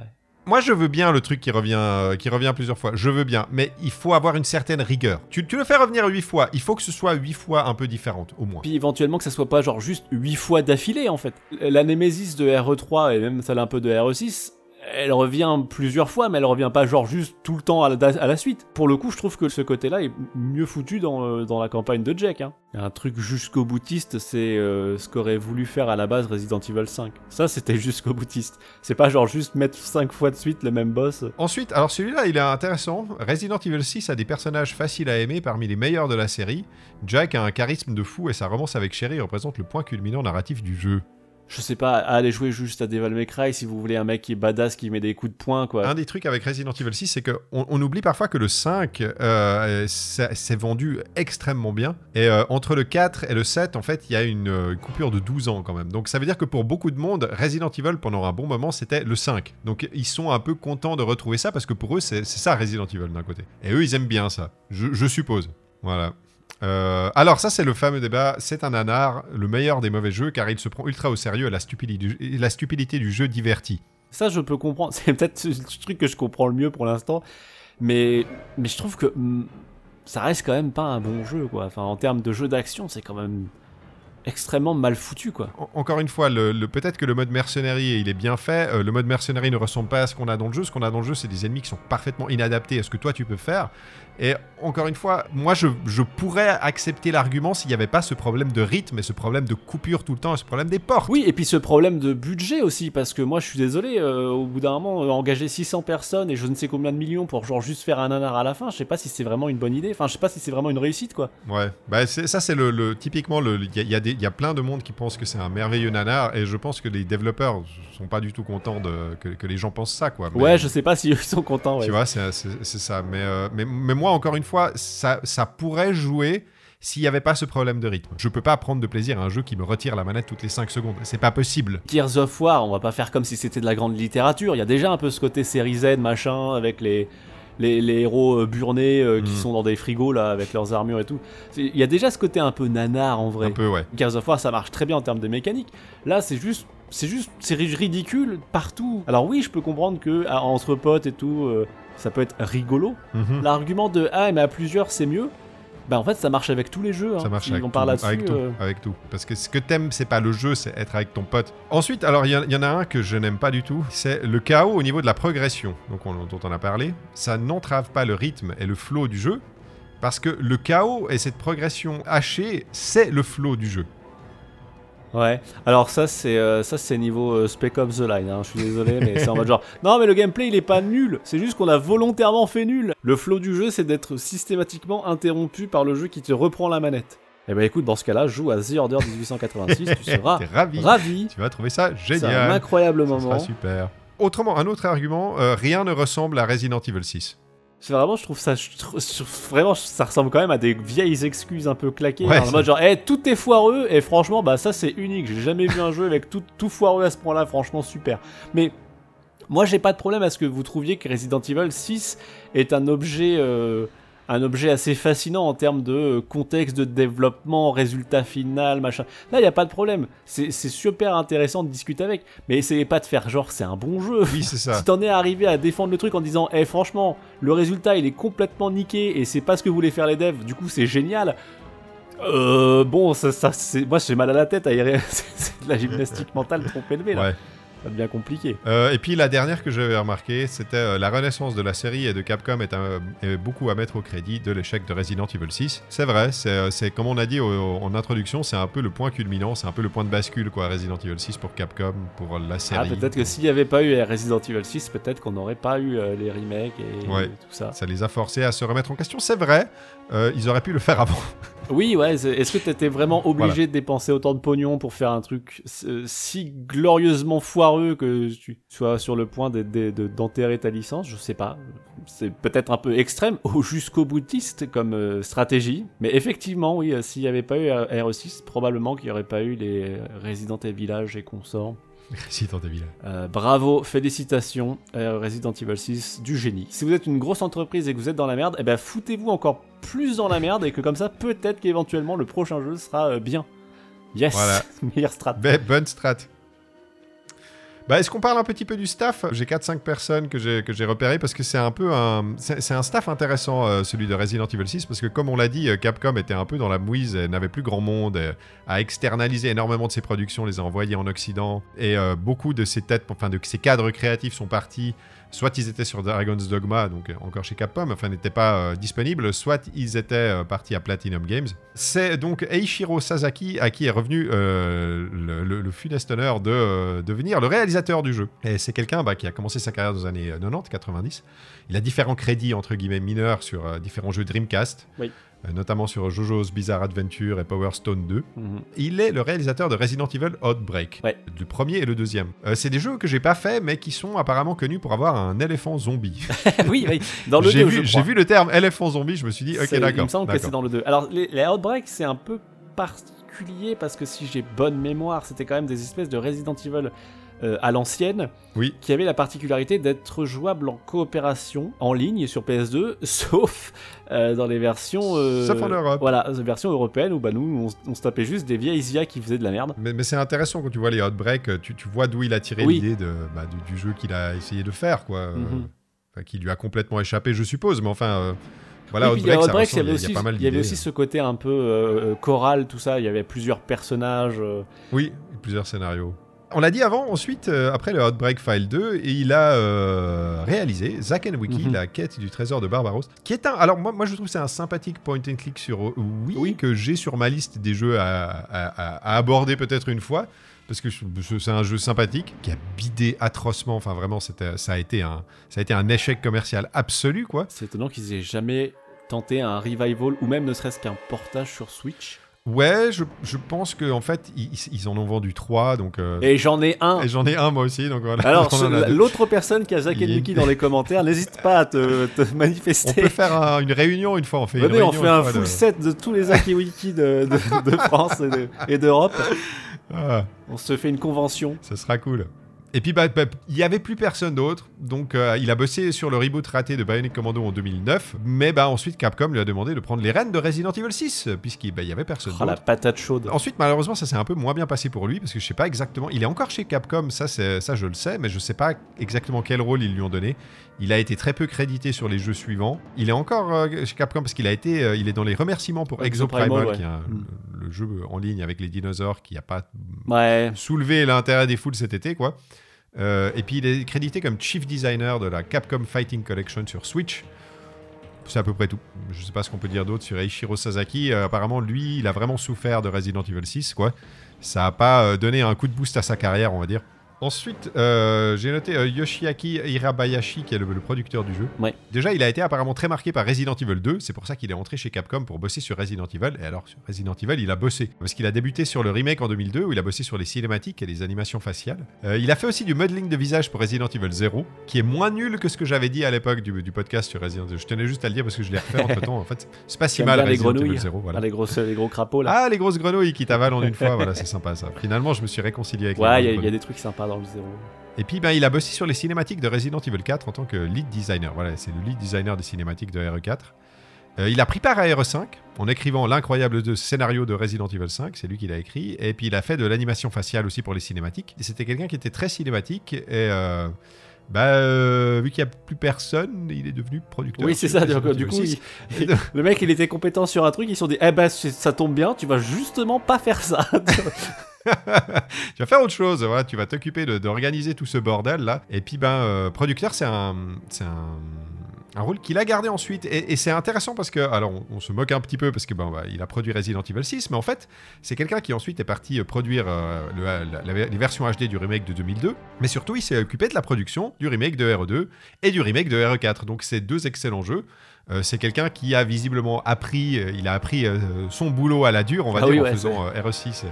Moi, je veux bien le truc qui revient, euh, qui revient plusieurs fois. Je veux bien, mais il faut avoir une certaine rigueur. Tu, tu le fais revenir huit fois, il faut que ce soit huit fois un peu différente, au moins. Puis éventuellement que ça soit pas genre juste 8 fois d'affilée en fait. La Nemesis de RE3 et même celle un peu de RE6, elle revient plusieurs fois, mais elle revient pas genre juste tout le temps à la, à la suite. Pour le coup, je trouve que ce côté-là est mieux foutu dans, euh, dans la campagne de Jack. Hein. Un truc jusqu'au boutiste, c'est euh, ce qu'aurait voulu faire à la base Resident Evil 5. Ça, c'était jusqu'au boutiste. C'est pas genre juste mettre 5 fois de suite le même boss. Ensuite, alors celui-là, il est intéressant. Resident Evil 6 a des personnages faciles à aimer parmi les meilleurs de la série. Jack a un charisme de fou et sa romance avec Sherry représente le point culminant narratif du jeu. Je sais pas, allez jouer juste à Devil May Cry si vous voulez un mec qui est badass, qui met des coups de poing, quoi. Un des trucs avec Resident Evil 6, c'est qu'on on oublie parfois que le 5 euh, s'est vendu extrêmement bien. Et euh, entre le 4 et le 7, en fait, il y a une euh, coupure de 12 ans quand même. Donc ça veut dire que pour beaucoup de monde, Resident Evil, pendant un bon moment, c'était le 5. Donc ils sont un peu contents de retrouver ça parce que pour eux, c'est ça Resident Evil d'un côté. Et eux, ils aiment bien ça, je suppose. Voilà. Euh, alors ça c'est le fameux débat, c'est un nanar, le meilleur des mauvais jeux car il se prend ultra au sérieux et la stupidité du, et la stupidité du jeu divertit. Ça, je peux comprendre. C'est peut-être le truc que je comprends le mieux pour l'instant. Mais, mais je trouve que hmm, ça reste quand même pas un bon jeu, quoi. Enfin, en termes de jeu d'action, c'est quand même extrêmement mal foutu, quoi. En- Encore une fois, le, le- peut-être que le mode mercenarie il est bien fait. euh, le mode mercenarie ne ressemble pas à ce qu'on a dans le jeu. Ce qu'on a dans le jeu, c'est des ennemis qui sont parfaitement inadaptés à ce que toi tu peux faire. Et encore une fois, moi je, je pourrais accepter l'argument s'il n'y avait pas ce problème de rythme et ce problème de coupure tout le temps et ce problème des portes. Oui, et puis ce problème de budget aussi, parce que moi je suis désolé, euh, au bout d'un moment, euh, engager 600 personnes et je ne sais combien de millions pour genre juste faire un nanar à la fin, je sais pas si c'est vraiment une bonne idée, enfin je sais pas si c'est vraiment une réussite quoi. Ouais, bah ça c'est le, le- typiquement le il y, a- y a y a plein de monde qui pensent que c'est un merveilleux nanar et je pense que les développeurs sont pas du tout contents de que, que les gens pensent ça quoi. Mais- Ouais, je sais pas si eux sont contents, ouais. Tu vois, c'est ça. Mais, euh, mais, mais moi, encore une fois, ça, ça pourrait jouer s'il n'y avait pas ce problème de rythme. Je peux pas prendre de plaisir à un jeu qui me retire la manette toutes les 5 secondes. C'est pas possible. Gears of War, on va pas faire comme si c'était de la grande littérature. Il y a déjà un peu ce côté série Z, machin, avec les, les, les héros euh, burnés euh, qui Mm. sont dans des frigos là, avec leurs armures et tout. Il y a déjà ce côté un peu nanar en vrai. Un peu, ouais. Gears of War, ça marche très bien en termes de mécanique. Là, c'est juste. C'est juste, c'est ri- ridicule partout. Alors oui, je peux comprendre que ah, entre potes et tout, euh, ça peut être rigolo. Mhm. L'argument de ah mais à plusieurs c'est mieux, bah en fait ça marche avec tous les jeux. hein. Ça marche avec, tout, avec euh, avec tout. Parce que ce que t'aimes, c'est pas le jeu, c'est être avec ton pote. Ensuite, alors il y, en- il y en a un que je n'aime pas du tout, c'est le chaos au niveau de la progression, donc on- dont on a parlé. Ça n'entrave pas le rythme et le flow du jeu, parce que le chaos et cette progression hachée, c'est le flow du jeu. Ouais. Alors ça c'est euh, ça c'est niveau euh, Spec Ops The Line. hein. Je suis désolé, mais c'est en mode genre non mais le gameplay il est pas nul. C'est juste qu'on a volontairement fait nul. Le flow du jeu c'est d'être systématiquement interrompu par le jeu qui te reprend la manette. Et bah écoute dans ce cas-là joue à The Order 1886, tu seras ravi. ravi. Tu vas trouver ça C'est un génial. incroyable Ça moment. sera super. Autrement, un autre argument, euh, rien ne ressemble à Resident Evil 6. C'est vraiment, je trouve ça, je trouve- vraiment, ça ressemble quand même à des vieilles excuses un peu claquées. Ouais, en mode genre, eh, tout est foireux, et franchement, bah ça c'est unique. J'ai jamais vu un jeu avec tout, tout foireux à ce point-là, franchement super. Mais moi, j'ai pas de problème à ce que vous trouviez que Resident Evil 6 est un objet, euh, un objet assez fascinant en termes de euh, contexte de développement, résultat final, machin. Là, il y a pas de problème. C'est super intéressant de discuter avec, mais essayez pas de faire genre c'est un bon jeu. Oui, c'est ça. Si t'en es arrivé à défendre le truc en disant, eh franchement, le résultat il est complètement niqué et c'est pas ce que voulaient faire les devs, du coup c'est génial. Euh, bon, ça, moi j'ai mal à la tête à c'est de la gymnastique mentale trop élevée là. Ouais. Ça devient compliqué. Euh, et puis la dernière que j'avais remarqué, c'était euh, la renaissance de la série et de Capcom est, un- est beaucoup à mettre au crédit de l'échec de Resident Evil 6. C'est vrai, c'est euh, c'est comme on a dit au- au- en introduction, c'est un peu le point culminant, c'est un peu le point de bascule quoi, Resident Evil 6 pour Capcom, pour la Ah, série. peut-être que s'il y avait pas eu Resident Evil 6, peut-être qu'on n'aurait pas eu euh, les remakes et Ouais. tout ça. Ça les a forcés à se remettre en question, c'est vrai. euh, ils auraient pu le faire avant. Oui, ouais. Est-ce que t'étais vraiment obligé de dépenser autant de pognon pour faire un truc euh, si glorieusement foireux que tu sois sur le point d'enterrer ta licence? Je sais pas. C'est peut-être un peu extrême ou jusqu'au boutiste comme euh, stratégie. Mais effectivement, oui, euh, s'il n'y avait pas eu euh, RE6, probablement qu'il n'y aurait pas eu les Resident Evil et consorts. Resident Evil. Euh, bravo, félicitations, euh, Resident Evil 6, du génie. Si vous êtes une grosse entreprise et que vous êtes dans la merde, eh ben foutez-vous encore plus dans la merde et que comme ça, peut-être qu'éventuellement le prochain jeu sera euh, bien. Yes, Voilà. meilleure strat. Be- bonne strat. Bah, est-ce qu'on parle un petit peu du staff? J'ai 4-5 personnes que j'ai repérées parce que c'est un peu un c'est un staff intéressant euh, celui de Resident Evil 6 parce que comme on l'a dit, euh, Capcom était un peu dans la mouise, n'avait plus grand monde, a externalisé énormément de ses productions, les a envoyées en Occident et euh, beaucoup de ses têtes, enfin de ses cadres créatifs sont partis. Soit ils étaient sur Dragon's Dogma, donc euh, encore chez Capcom, enfin n'étaient pas euh, disponibles, soit ils étaient euh, partis à Platinum Games. C'est donc Eiichiro Sasaki à qui est revenu le, funeste honneur de devenir le réalisateur du jeu. Et c'est quelqu'un bah, qui a commencé sa carrière dans les années 90-90. Il a différents crédits entre guillemets mineurs sur différents jeux Dreamcast, Oui. Euh, notamment sur Jojo's Bizarre Adventure et Power Stone 2. Mhm. Il est le réalisateur de Resident Evil Outbreak, Ouais. du premier et le deuxième. Euh, c'est des jeux que j'ai pas fait, mais qui sont apparemment connus pour avoir un éléphant zombie. oui, oui, dans le J'ai 2, vu, je j'ai crois. le terme éléphant zombie, je me suis dit, ok, C'est- Il d'accord. me semble que c'est d'accord. dans le 2. Alors, les, les Outbreak, c'est un peu particulier parce que si j'ai bonne mémoire, c'était quand même des espèces de Resident Evil euh, à l'ancienne Oui. qui avaient la particularité d'être jouables en coopération en ligne sur PS2, sauf euh, dans les versions. euh, Sauf en Europe. Voilà, les versions européennes où bah, nous, on, se tapait juste des vieilles IA qui faisaient de la merde. Mais, mais c'est intéressant quand tu vois les Outbreak, tu, tu vois d'où il a tiré Oui. l'idée de, bah, du, du jeu qu'il a essayé de faire, quoi. Mhm. qui lui a complètement échappé, je suppose, mais enfin. voilà, Oui, Outbreak, Outbreak, il y avait y aussi, il y avait aussi ce côté un peu euh, choral, tout ça. Il y avait plusieurs personnages. euh, Oui, plusieurs scénarios. On l'a dit avant, ensuite, euh, après le Outbreak File 2, et il a euh, réalisé Zack and Wiki, Mhm. la quête du trésor de Barbaros, qui est un... Alors moi, moi je trouve que c'est un sympathique point and click sur Wii, Oui. que j'ai sur ma liste des jeux à, à- aborder peut-être une fois, parce que c'est un jeu sympathique, qui a bidé atrocement, enfin vraiment, ça a, été un, ça a été un échec commercial absolu, quoi. C'est étonnant qu'ils aient jamais tenté un revival ou même ne serait-ce qu'un portage sur Switch. Ouais, je, je pense qu'en en fait, ils, ils en ont vendu 3, donc... euh, Et j'en ai un. et j'en ai un moi aussi, donc voilà. Alors, On ce- l'autre personne qui a Zack Il- Wiki dans les commentaires, n'hésite pas à te, te On manifester. peut faire un- une réunion une fois, on fait une Venez, on réunion fait une un full de- set de tous les Zack Wiki de, de, de France et de- et d'Europe. Ah, On se fait une convention. ça sera cool. Et puis, bah, bah, il y avait plus personne d'autre, donc euh, il a bossé sur le reboot raté de Bionic Commando en 2009, mais bah, ensuite Capcom lui a demandé de prendre les rênes de Resident Evil 6, puisqu'il bah, il y avait personne Oh, la d'autre. patate chaude. Ensuite, malheureusement, ça s'est un peu moins bien passé pour lui, parce que je sais pas exactement. Il est encore chez Capcom, ça, c'est- ça je le sais, mais je sais pas exactement quel rôle ils lui ont donné. Il a été très peu crédité sur les jeux suivants. Il est encore euh, chez Capcom parce qu'il a été, euh, il est dans les remerciements pour Exoprimal, ouais. qui est un- Mm. le, jeu en ligne avec les dinosaures qui a pas Ouais. soulevé l'intérêt des foules cet été, quoi. Euh, et puis il est crédité comme chief designer de la Capcom Fighting Collection sur Switch. C'est à peu près tout. Je sais pas ce qu'on peut dire d'autre sur Eiichiro Sasaki. Apparemment, lui, il a vraiment souffert de Resident Evil 6, quoi. Ça a pas donné un coup de boost à sa carrière, on va dire. Ensuite, euh, j'ai noté euh, Yoshiaki Hirabayashi, qui est le, le producteur du jeu. Ouais. Déjà, il a été apparemment très marqué par Resident Evil 2. C'est pour ça qu'il est entré chez Capcom pour bosser sur Resident Evil. Et alors, sur Resident Evil, il a bossé. Parce qu'il a débuté sur le remake en 2002, où il a bossé sur les cinématiques et les animations faciales. Euh, il a fait aussi du modeling de visage pour Resident Evil 0, qui est moins nul que ce que j'avais dit à l'époque du, du podcast sur Resident Evil. Je tenais juste à le dire parce que je l'ai refait entre temps. En fait, c'est pas si mal bien les Resident grenouilles Evil 0. Voilà. Ah, les, grosses, les gros crapauds là. Ah, les grosses grenouilles qui t'avalent en une fois, voilà, c'est sympa ça. Finalement, je me suis réconcilié avec ouais, il y, a- y des trucs sympas dans le zéro. Et puis, ben, il a bossé sur les cinématiques de Resident Evil 4 en tant que lead designer. Voilà, c'est le lead designer des cinématiques de RE4. Euh, il a pris part à RE5 en écrivant l'incroyable scénario de Resident Evil 5, c'est lui qui l'a écrit. Et puis, il a fait de l'animation faciale aussi pour les cinématiques. C'était quelqu'un qui était très cinématique. Et euh, bah, euh, vu qu'il n'y a plus personne, il est devenu producteur. Oui, c'est ça. Du, coup, 6. il- le mec, il était compétent sur un truc. Ils se sont dit, eh ben, ça tombe bien, tu vas justement pas faire ça. tu vas faire autre chose, voilà, tu vas t'occuper d'organiser tout ce bordel là. Et puis ben euh, producteur, c'est un, c'est un, un rôle qu'il a gardé ensuite. Et, et c'est intéressant parce que, alors on, on se moque un petit peu parce que ben bah, il a produit Resident Evil 6, mais en fait c'est quelqu'un qui ensuite est parti euh, produire euh, le- la- la- les versions HD du remake de 2002, mais surtout il s'est occupé de la production du remake de RE2 et du remake de RE4. Donc c'est deux excellents jeux. Euh, c'est quelqu'un qui a visiblement appris, euh, il a appris euh, son boulot à la dure, on va Ah dire, oui, en ouais, faisant euh, RE6.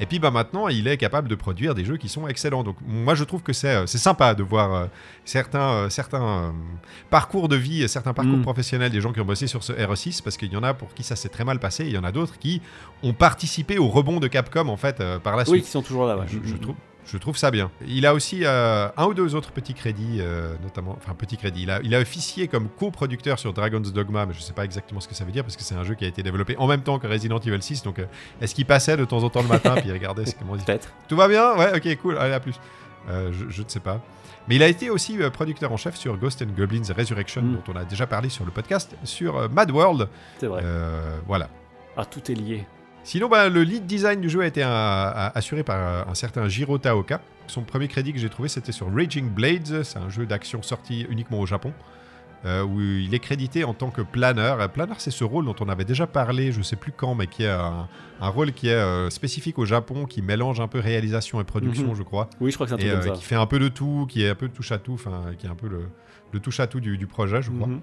Et puis bah, maintenant, il est capable de produire des jeux qui sont excellents. Donc moi, je trouve que c'est euh, sympa de voir euh, certains, euh, certains parcours de vie, certains parcours Mm. professionnels des gens qui ont bossé sur ce RE6, parce qu'il y en a pour qui ça s'est très mal passé, et il y en a d'autres qui ont participé au rebond de Capcom en fait par la oui, suite. qui sont toujours là. Ouais. Je, je trouve, je trouve ça bien. Il a aussi euh, un ou deux autres petits crédits, euh, notamment, enfin petits crédits. Il a, il a officié comme coproducteur sur Dragon's Dogma, mais je sais pas exactement ce que ça veut dire parce que c'est un jeu qui a été développé en même temps que Resident Evil 6. Donc, euh, est-ce qu'il passait de temps en temps le matin puis il regardait ce comment dit? Peut-être. Tout va bien? Ouais, ok, cool. Allez, à plus. Je, je ne sais pas. Mais il a été aussi producteur en chef sur Ghost and Goblins Resurrection, Mm. dont on a déjà parlé sur le podcast, sur Mad World. C'est vrai. Voilà. Ah, tout est lié. Sinon, bah, le lead design du jeu a été un- a- assuré par euh, un certain Jiro Taoka. Son premier crédit que j'ai trouvé, c'était sur Raging Blades. C'est un jeu d'action sorti uniquement au Japon. euh, où il est crédité en tant que planeur. Euh, Planeur, c'est ce rôle dont on avait déjà parlé, je sais plus quand, mais qui est un, un rôle qui est euh, spécifique au Japon, qui mélange un peu réalisation et production, Mhm. je crois, Oui, je crois que c'est un et truc euh, comme ça. qui fait un peu de tout, qui est un peu touche à tout, enfin, qui est un peu le, le touche à tout du, du projet, je crois. Mhm.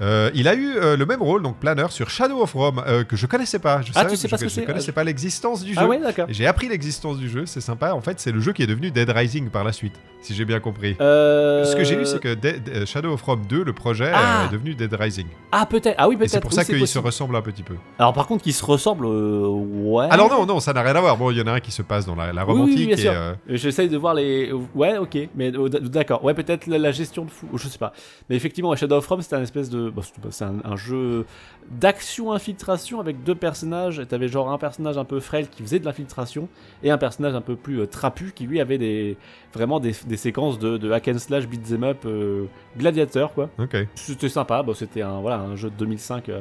Euh, il a eu euh, le même rôle, donc planeur, sur Shadow of Rome, euh, que je connaissais pas. Je Ah, savais- tu sais pas je, ce que je c'est connaissais pas l'existence du jeu. Ah ouais, d'accord. J'ai appris l'existence du jeu, c'est sympa. En fait, c'est le jeu qui est devenu Dead Rising par la suite, si j'ai bien compris. Ce que j'ai lu, c'est que Dead- Shadow of Rome 2, le projet, Ah est devenu Dead Rising. Ah, peut-être. Ah oui, peut-être. c'est pour oui, ça qu'ils se ressemblent un petit peu. Alors, par contre, qu'ils se ressemblent, ouais. Alors non, non, ça n'a rien à voir. Bon, il y en a un qui se passe dans la, la Oui, oui, sûr. euh, J'essaye de voir les. Ouais, ok, mais d- d'accord. Ouais, peut-être la, la gestion de fou. Je sais pas. Mais effectivement, Shadow of Rome, c'était un espèce de. Bon, c'est- c'est un, un jeu d'action-infiltration avec deux personnages. Et T'avais genre un personnage un peu frêle qui faisait de l'infiltration et un personnage un peu plus euh, trapu qui lui avait des vraiment des, des séquences de, de hack and slash beat'em up euh, gladiateur quoi. C'était sympa. Bon, c'était un voilà un jeu de 2005. euh,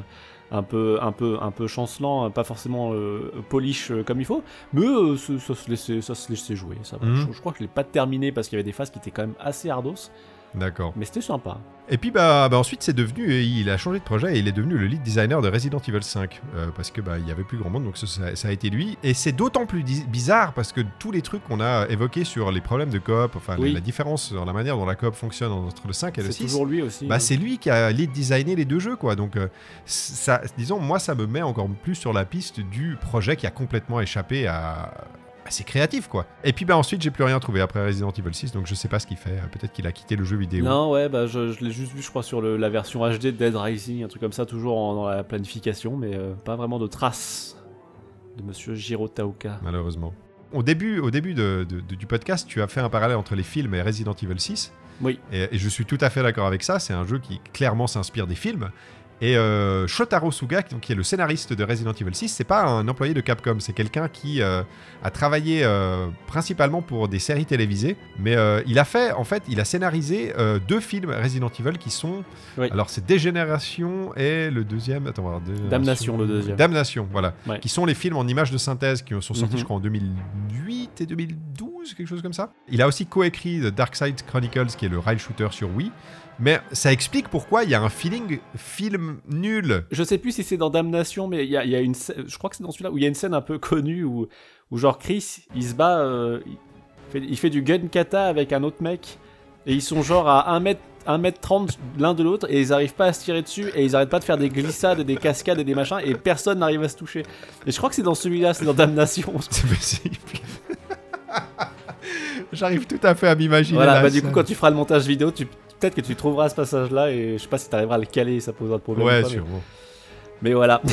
un peu, un peu, un peu chancelant, pas forcément euh, polish comme il faut, mais euh, ça, ça se laissait, ça se laissait jouer. Ça. Mhm. je, je crois que je l'ai pas terminé parce qu'il y avait des phases qui étaient quand même assez ardos, D'accord. mais c'était sympa. Et puis bah, bah ensuite c'est devenu, il a changé de projet et il est devenu le lead designer de Resident Evil 5 euh, parce que bah il y avait plus grand monde donc ça, ça- a été lui et c'est d'autant plus bizarre parce que tous les trucs qu'on a évoqués sur les problèmes de coop, enfin Oui. la différence dans la manière dont la coop fonctionne entre le 5 et le C'est 6, toujours lui aussi. bah hein. c'est lui qui a lead designé les deux jeux quoi donc euh, ça, disons moi ça me met encore plus sur la piste du projet qui a complètement échappé à à ses créatifs quoi. Et puis bah ensuite j'ai plus rien trouvé après Resident Evil 6 donc je sais pas ce qu'il fait, peut-être qu'il a quitté le jeu vidéo. Non, ouais, bah je, je l'ai juste vu, je crois, sur le- la version HD de Dead Rising, un truc comme ça, toujours en- dans la planification, mais euh, pas vraiment de traces de Monsieur Jiro Taoka. malheureusement. Au début, au début de- de- de- du podcast, tu as fait un parallèle entre les films et Resident Evil 6. Oui. Et, et je suis tout à fait d'accord avec ça. C'est un jeu qui clairement s'inspire des films. Et euh, Shotaro Suga, qui est le scénariste de Resident Evil 6, c'est pas un employé de Capcom, c'est quelqu'un qui euh, a travaillé euh, principalement pour des séries télévisées, mais il a fait, en fait, il a scénarisé deux films Resident Evil qui sont, Oui. alors c'est Dégénération et le deuxième, attends, Damnation, le deuxième. Damnation, voilà, Ouais. qui sont les films en images de synthèse qui sont sortis, Mhm. je crois, en 2008 et 2012, quelque chose comme ça. Il a aussi coécrit The Dark Side Chronicles, qui est le rail shooter sur Wii. Mais ça explique pourquoi il y a un feeling film nul. Je sais plus si c'est dans Damnation, mais il y a, il y a une je crois que c'est dans celui-là, où il y a une scène un peu connue où, où genre Chris, il se bat, euh, il, fait, il fait du gun kata avec un autre mec, et ils sont genre à 1 mètre, 1 mètre 30 l'un de l'autre, et ils arrivent pas à se tirer dessus, et ils arrêtent pas de faire des glissades et des cascades et des machins, et personne n'arrive à se toucher. Et je crois que c'est dans celui-là, c'est dans Damnation. C'est possible. J'arrive tout à fait à m'imaginer. Voilà, bah du coup, quand tu feras le montage vidéo, tu peut-être que tu trouveras ce passage-là, et je sais pas si t'arriveras à le caler, ça posera de problème. ou Ouais, pas, sûrement. Mais voilà.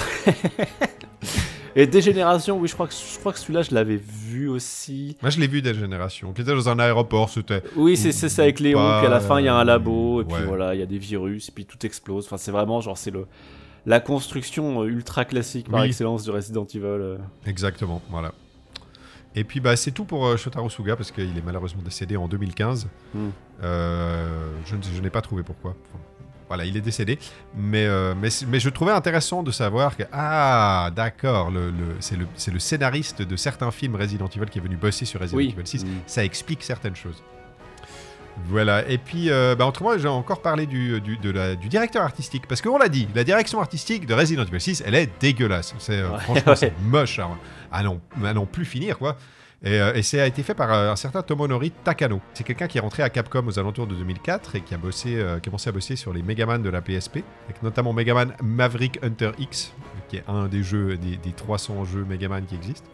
Et Dégénération, oui, je crois que, je crois que celui-là, je l'avais vu aussi. Moi, je l'ai vu des générations. Qui était dans un aéroport, c'était. Oui, c'est ça avec Léon, Pas, puis à la fin, il y a un labo, et ouais. puis voilà, il y a des virus, et puis tout explose. Enfin, c'est vraiment genre, c'est le la construction euh, ultra classique par Oui. excellence de Resident Evil. euh. Exactement, voilà. Et puis bah, c'est tout pour euh, Shotaro Suga parce qu'il est malheureusement décédé en 2015. Hmm. Euh, je n'ai pas trouvé pourquoi. Enfin, voilà, il est décédé. Mais, euh, mais, mais je trouvais intéressant de savoir que, ah, d'accord, le, le- c'est le, le scénariste de certains films Resident Evil qui est venu bosser sur Resident Oui. Evil 6. Mm. Ça explique certaines choses. Voilà, et puis euh, bah, autrement, j'ai encore parlé du, du, de la- du directeur artistique, parce qu'on l'a dit, la direction artistique de Resident Evil 6, elle est dégueulasse. C'est, euh, Ouais, franchement, ouais. c'est moche à, à non plus finir, quoi. Et, euh, et ça a été fait par euh, un certain Tomonori Takano. C'est quelqu'un qui est rentré à Capcom aux alentours de 2004 et qui a, bossé, euh, qui a commencé à bosser sur les Megaman de la PSP, avec notamment Megaman Maverick Hunter X, qui est un des jeux, des, des 300 jeux Megaman qui existent.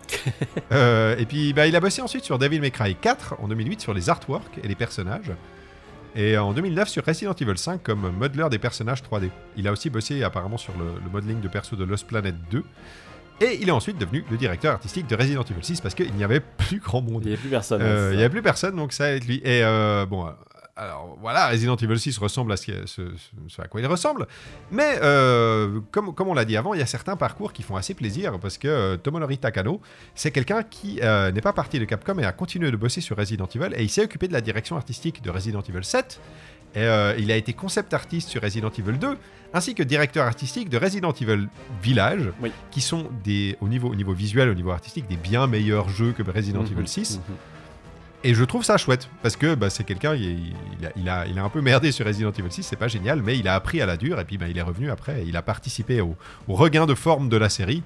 Et puis bah, il a bossé ensuite sur Devil May Cry 4 en 2008 sur les artworks et les personnages. Et en 2009 sur Resident Evil 5 comme modeler des personnages 3D. Il a aussi bossé apparemment sur le, le modeling de perso de Lost Planet 2. Et il est ensuite devenu le directeur artistique de Resident Evil 6 parce qu'il n'y avait plus grand monde. Il n'y a plus personne. Euh, hein, Il n'y ça. a plus personne, donc ça va être lui. Et euh, bon, alors voilà, Resident Evil 6 ressemble à ce, ce, ce à quoi il ressemble. Mais euh, comme, comme on l'a dit avant, il y a certains parcours qui font assez plaisir parce que euh, Tomonori Takano, c'est quelqu'un qui euh, n'est pas parti de Capcom et a continué de bosser sur Resident Evil et il s'est occupé de la direction artistique de Resident Evil 7. Et, euh, il a été concept artiste sur Resident Evil 2, ainsi que directeur artistique de Resident Evil Village, Oui. qui sont des, au, niveau, au niveau visuel, au niveau artistique, des bien meilleurs jeux que Resident Mhm, Evil 6. mhm. Et je trouve ça chouette, parce que bah, c'est quelqu'un, il, il a, il, a, il a un peu merdé sur Resident Evil 6, c'est pas génial, mais il a appris à la dure, et puis bah, il est revenu après, et il a participé au, au regain de forme de la série,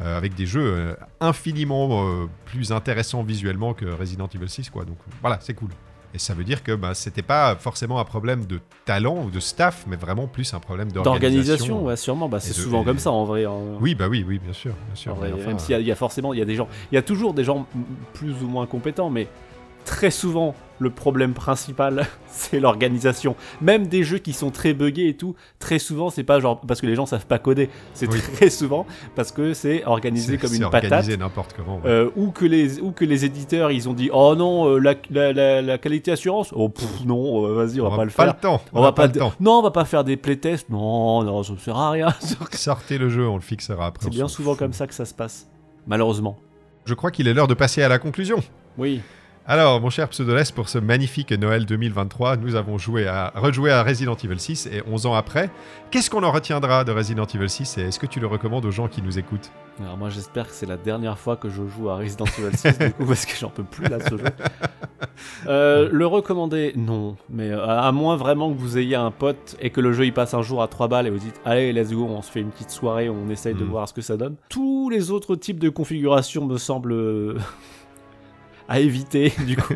euh, avec des jeux euh, infiniment euh, plus intéressants visuellement que Resident Evil 6, quoi. Donc voilà, c'est cool. Et ça veut dire que bah, c'était pas forcément un problème de talent ou de staff, mais vraiment plus un problème d'organisation. D'organisation, ouais, sûrement. Bah, c'est souvent et- comme ça en vrai. hein. Oui, bah oui, oui, bien sûr. Bien sûr vrai, enfin, même s'il y, y a forcément, il y a des gens, il y a toujours des gens plus ou moins compétents, mais très souvent le problème principal, c'est l'organisation. Même des jeux qui sont très buggés et tout, très souvent c'est pas genre parce que les gens savent pas coder, c'est Oui. très souvent parce que c'est organisé comme une organisé patate. n'importe comment. ouais. euh, ou que les ou que les éditeurs ils ont dit oh non euh, la, la, la, la qualité assurance oh pff, non euh, vas-y on, va pas le faire temps. on, va pas, le temps. non on va pas faire des playtests non non ça sert à rien Sortez le jeu, on le fixera après. c'est bien souvent comme ça que ça se passe malheureusement Je crois qu'il est l'heure de passer à la conclusion. oui Alors, mon cher Pseudolès, pour ce magnifique Noël 2023, nous avons joué à, rejoué à Resident Evil 6 et 11 ans après, qu'est-ce qu'on en retiendra de Resident Evil 6 et est-ce que tu le recommandes aux gens qui nous écoutent? Alors moi j'espère que c'est la dernière fois que je joue à Resident Evil 6 du coup parce que j'en peux plus là ce jeu. Euh, le recommander non, mais euh, à moins vraiment que vous ayez un pote et que le jeu il passe un jour à 3 balles et vous dites allez let's go on se fait une petite soirée on essaye de Mm. voir ce que ça donne. Tous les autres types de configurations me semblent euh, à éviter du coup.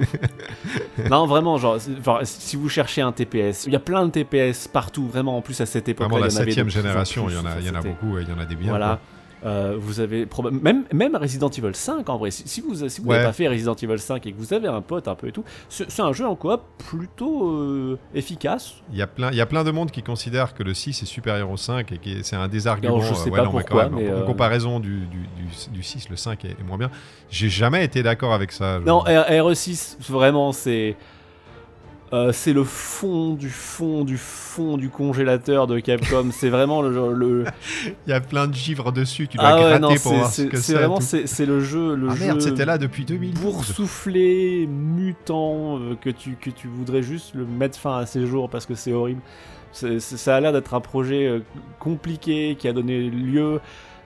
non vraiment genre si vous cherchez un TPS, il y a plein de TPS partout vraiment en plus à cette époque Vraiment la septième génération, il y en a, y en a beaucoup il y en a des biens. voilà. quoi. Euh, vous avez même même Resident Evil 5 en vrai. Si, si vous si vous Ouais. n'avez pas fait Resident Evil 5 et que vous avez un pote un peu et tout, c'est un jeu en coop plutôt euh, efficace. Il y, a plein, il y a plein de monde qui considèrent que le 6 est supérieur au 5 et que c'est un des arguments. Alors, je sais ouais, pas non, pourquoi, quand même, mais, en, comparaison du, du, du- du 6, le 5 est, est moins bien. J'ai jamais été d'accord avec ça. je- Non, R- RE6 vraiment c'est euh, c'est le fond du fond du fond du congélateur de Capcom. c'est vraiment le, le... Il y a plein de givres dessus, tu dois ah ouais gratter non pour c'est voir ce que c'est vraiment c'est le jeu le Ah jeu merde, c'était là depuis 2012. boursouflé, mutant, euh, que tu, que tu voudrais juste le mettre fin à ses jours parce que c'est horrible. Ça a l'air d'être un projet euh, compliqué qui a donné lieu,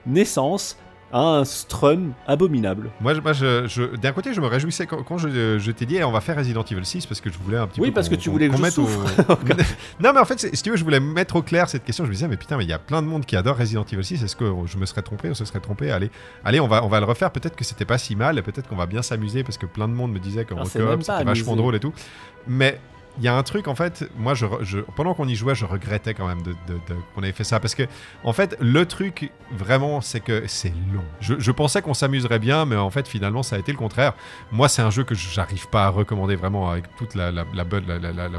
naissance, un strum abominable. Moi, moi je, je- d'un côté, je me réjouissais quand, quand je, je t'ai dit, Eh, on va faire Resident Evil 6 parce que je voulais un petit Oui, peu. parce que tu voulais que je mette au- souffre. non, mais en fait, si tu veux, je voulais mettre au clair cette question. Je me disais, mais putain, mais il y a plein de monde qui adore Resident Evil 6. Est-ce que je me serais trompé On se serait trompé? Allez, allez, on va, on va le refaire. Peut-être que c'était pas si mal et peut-être qu'on va bien s'amuser parce que plein de monde me disait qu'en Ah, c'est coop, même pas c'était vachement drôle et tout. Mais. Il y a un truc en fait, moi je, pendant qu'on y jouait, je regrettais quand même de, qu'on avait fait ça parce que en fait le truc vraiment c'est que c'est long. Je, pensais qu'on s'amuserait bien, mais en fait finalement ça a été le contraire. Moi, c'est un jeu que j'arrive pas à recommander vraiment avec toute la, la- la la,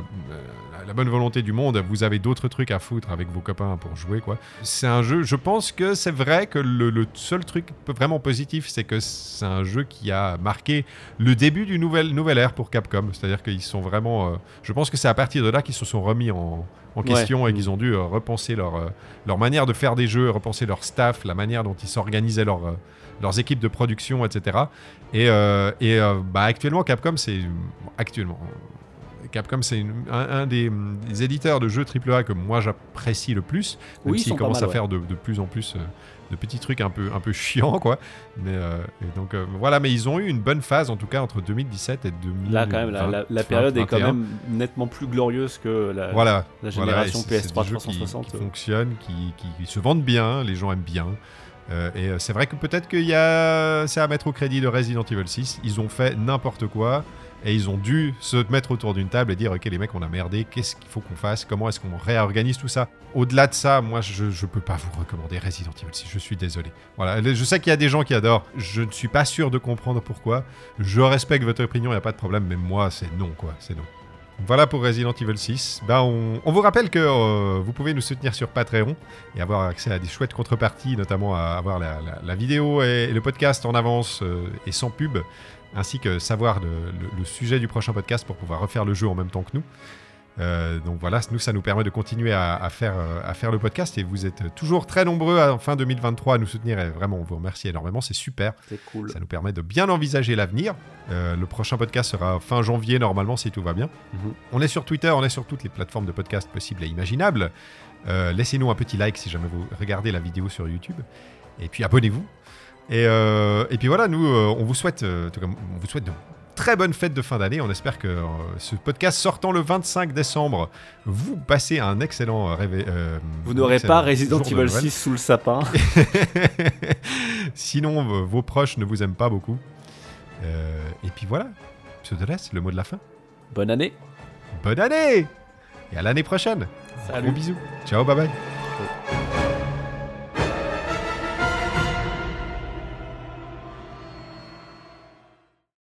la- bonne volonté du monde. Vous avez d'autres trucs à foutre avec vos copains pour jouer, quoi. C'est un jeu, je pense que c'est vrai que le, le seul truc vraiment positif, c'est que c'est un jeu qui a marqué le début du nouvel, nouvelle ère pour Capcom. C'est-à-dire qu'ils sont vraiment. euh, je pense que c'est à partir de là qu'ils se sont remis en, en Ouais. question et qu'ils ont dû euh, repenser leur, euh, leur manière de faire des jeux, repenser leur staff, la manière dont ils s'organisaient leur, euh, leurs équipes de production, etc. Et, et bah, actuellement, Capcom, c'est. Actuellement. Capcom, c'est un, un des, des éditeurs de jeux AAA que moi j'apprécie le plus, même Oui, ils s'ils commencent mal, à faire de, de plus en plus euh, de petits trucs un peu, un peu chiants, quoi. Mais, euh, et donc euh, voilà, mais ils ont eu une bonne phase en tout cas entre 2017 et 2020. Là, quand même, la, la- la période est quand même nettement plus glorieuse que la, Voilà, génération c'est- c'est PS3 des jeux qui- 360. Qui, fonctionnent, qui, qui- qui se vendent bien, les gens aiment bien. Euh, et c'est vrai que peut-être qu'il y a. C'est à mettre au crédit de Resident Evil 6. Ils ont fait n'importe quoi et ils ont dû se mettre autour d'une table et dire Ok, les mecs, on a merdé, qu'est-ce qu'il faut qu'on fasse Comment est-ce qu'on réorganise tout ça? Au-delà de ça, moi, je ne peux pas vous recommander Resident Evil 6. Je suis désolé. Voilà, je sais qu'il y a des gens qui adorent. Je ne suis pas sûr de comprendre pourquoi. Je respecte votre opinion, il n'y a pas de problème, mais moi, c'est non, quoi. C'est non. Voilà pour Resident Evil 6. Ben, on, vous rappelle que euh, vous pouvez nous soutenir sur Patreon et avoir accès à des chouettes contreparties, notamment à avoir la, vidéo et, et le podcast en avance euh, et sans pub, ainsi que savoir le, le- le sujet du prochain podcast pour pouvoir refaire le jeu en même temps que nous. Euh, donc voilà, nous, ça nous permet de continuer à, à faire, euh, à faire le podcast et vous êtes toujours très nombreux à, en fin 2023 à nous soutenir et vraiment, on vous remercie énormément, c'est super. C'est cool. Ça nous permet de bien envisager l'avenir. Euh, le prochain podcast sera fin janvier normalement si tout va bien. Mhm. On est sur Twitter, on est sur toutes les plateformes de podcast possibles et imaginables. Euh, Laissez-nous un petit like si jamais vous regardez la vidéo sur YouTube. Et puis abonnez-vous. Et, euh, et puis voilà, nous, euh, on vous souhaite, euh, on vous souhaite de très bonnes fêtes de fin d'année. On espère que euh, ce podcast sortant le 25 décembre, vous passez un excellent réveil. euh, Vous n'aurez pas Resident Evil Noël. 6 sous le sapin. Sinon, vos proches ne vous aiment pas beaucoup. Euh, et puis voilà, je te laisse le mot de la fin. Bonne année. Bonne année Et à l'année prochaine. Salut. Gros bisous. Ciao, bye bye.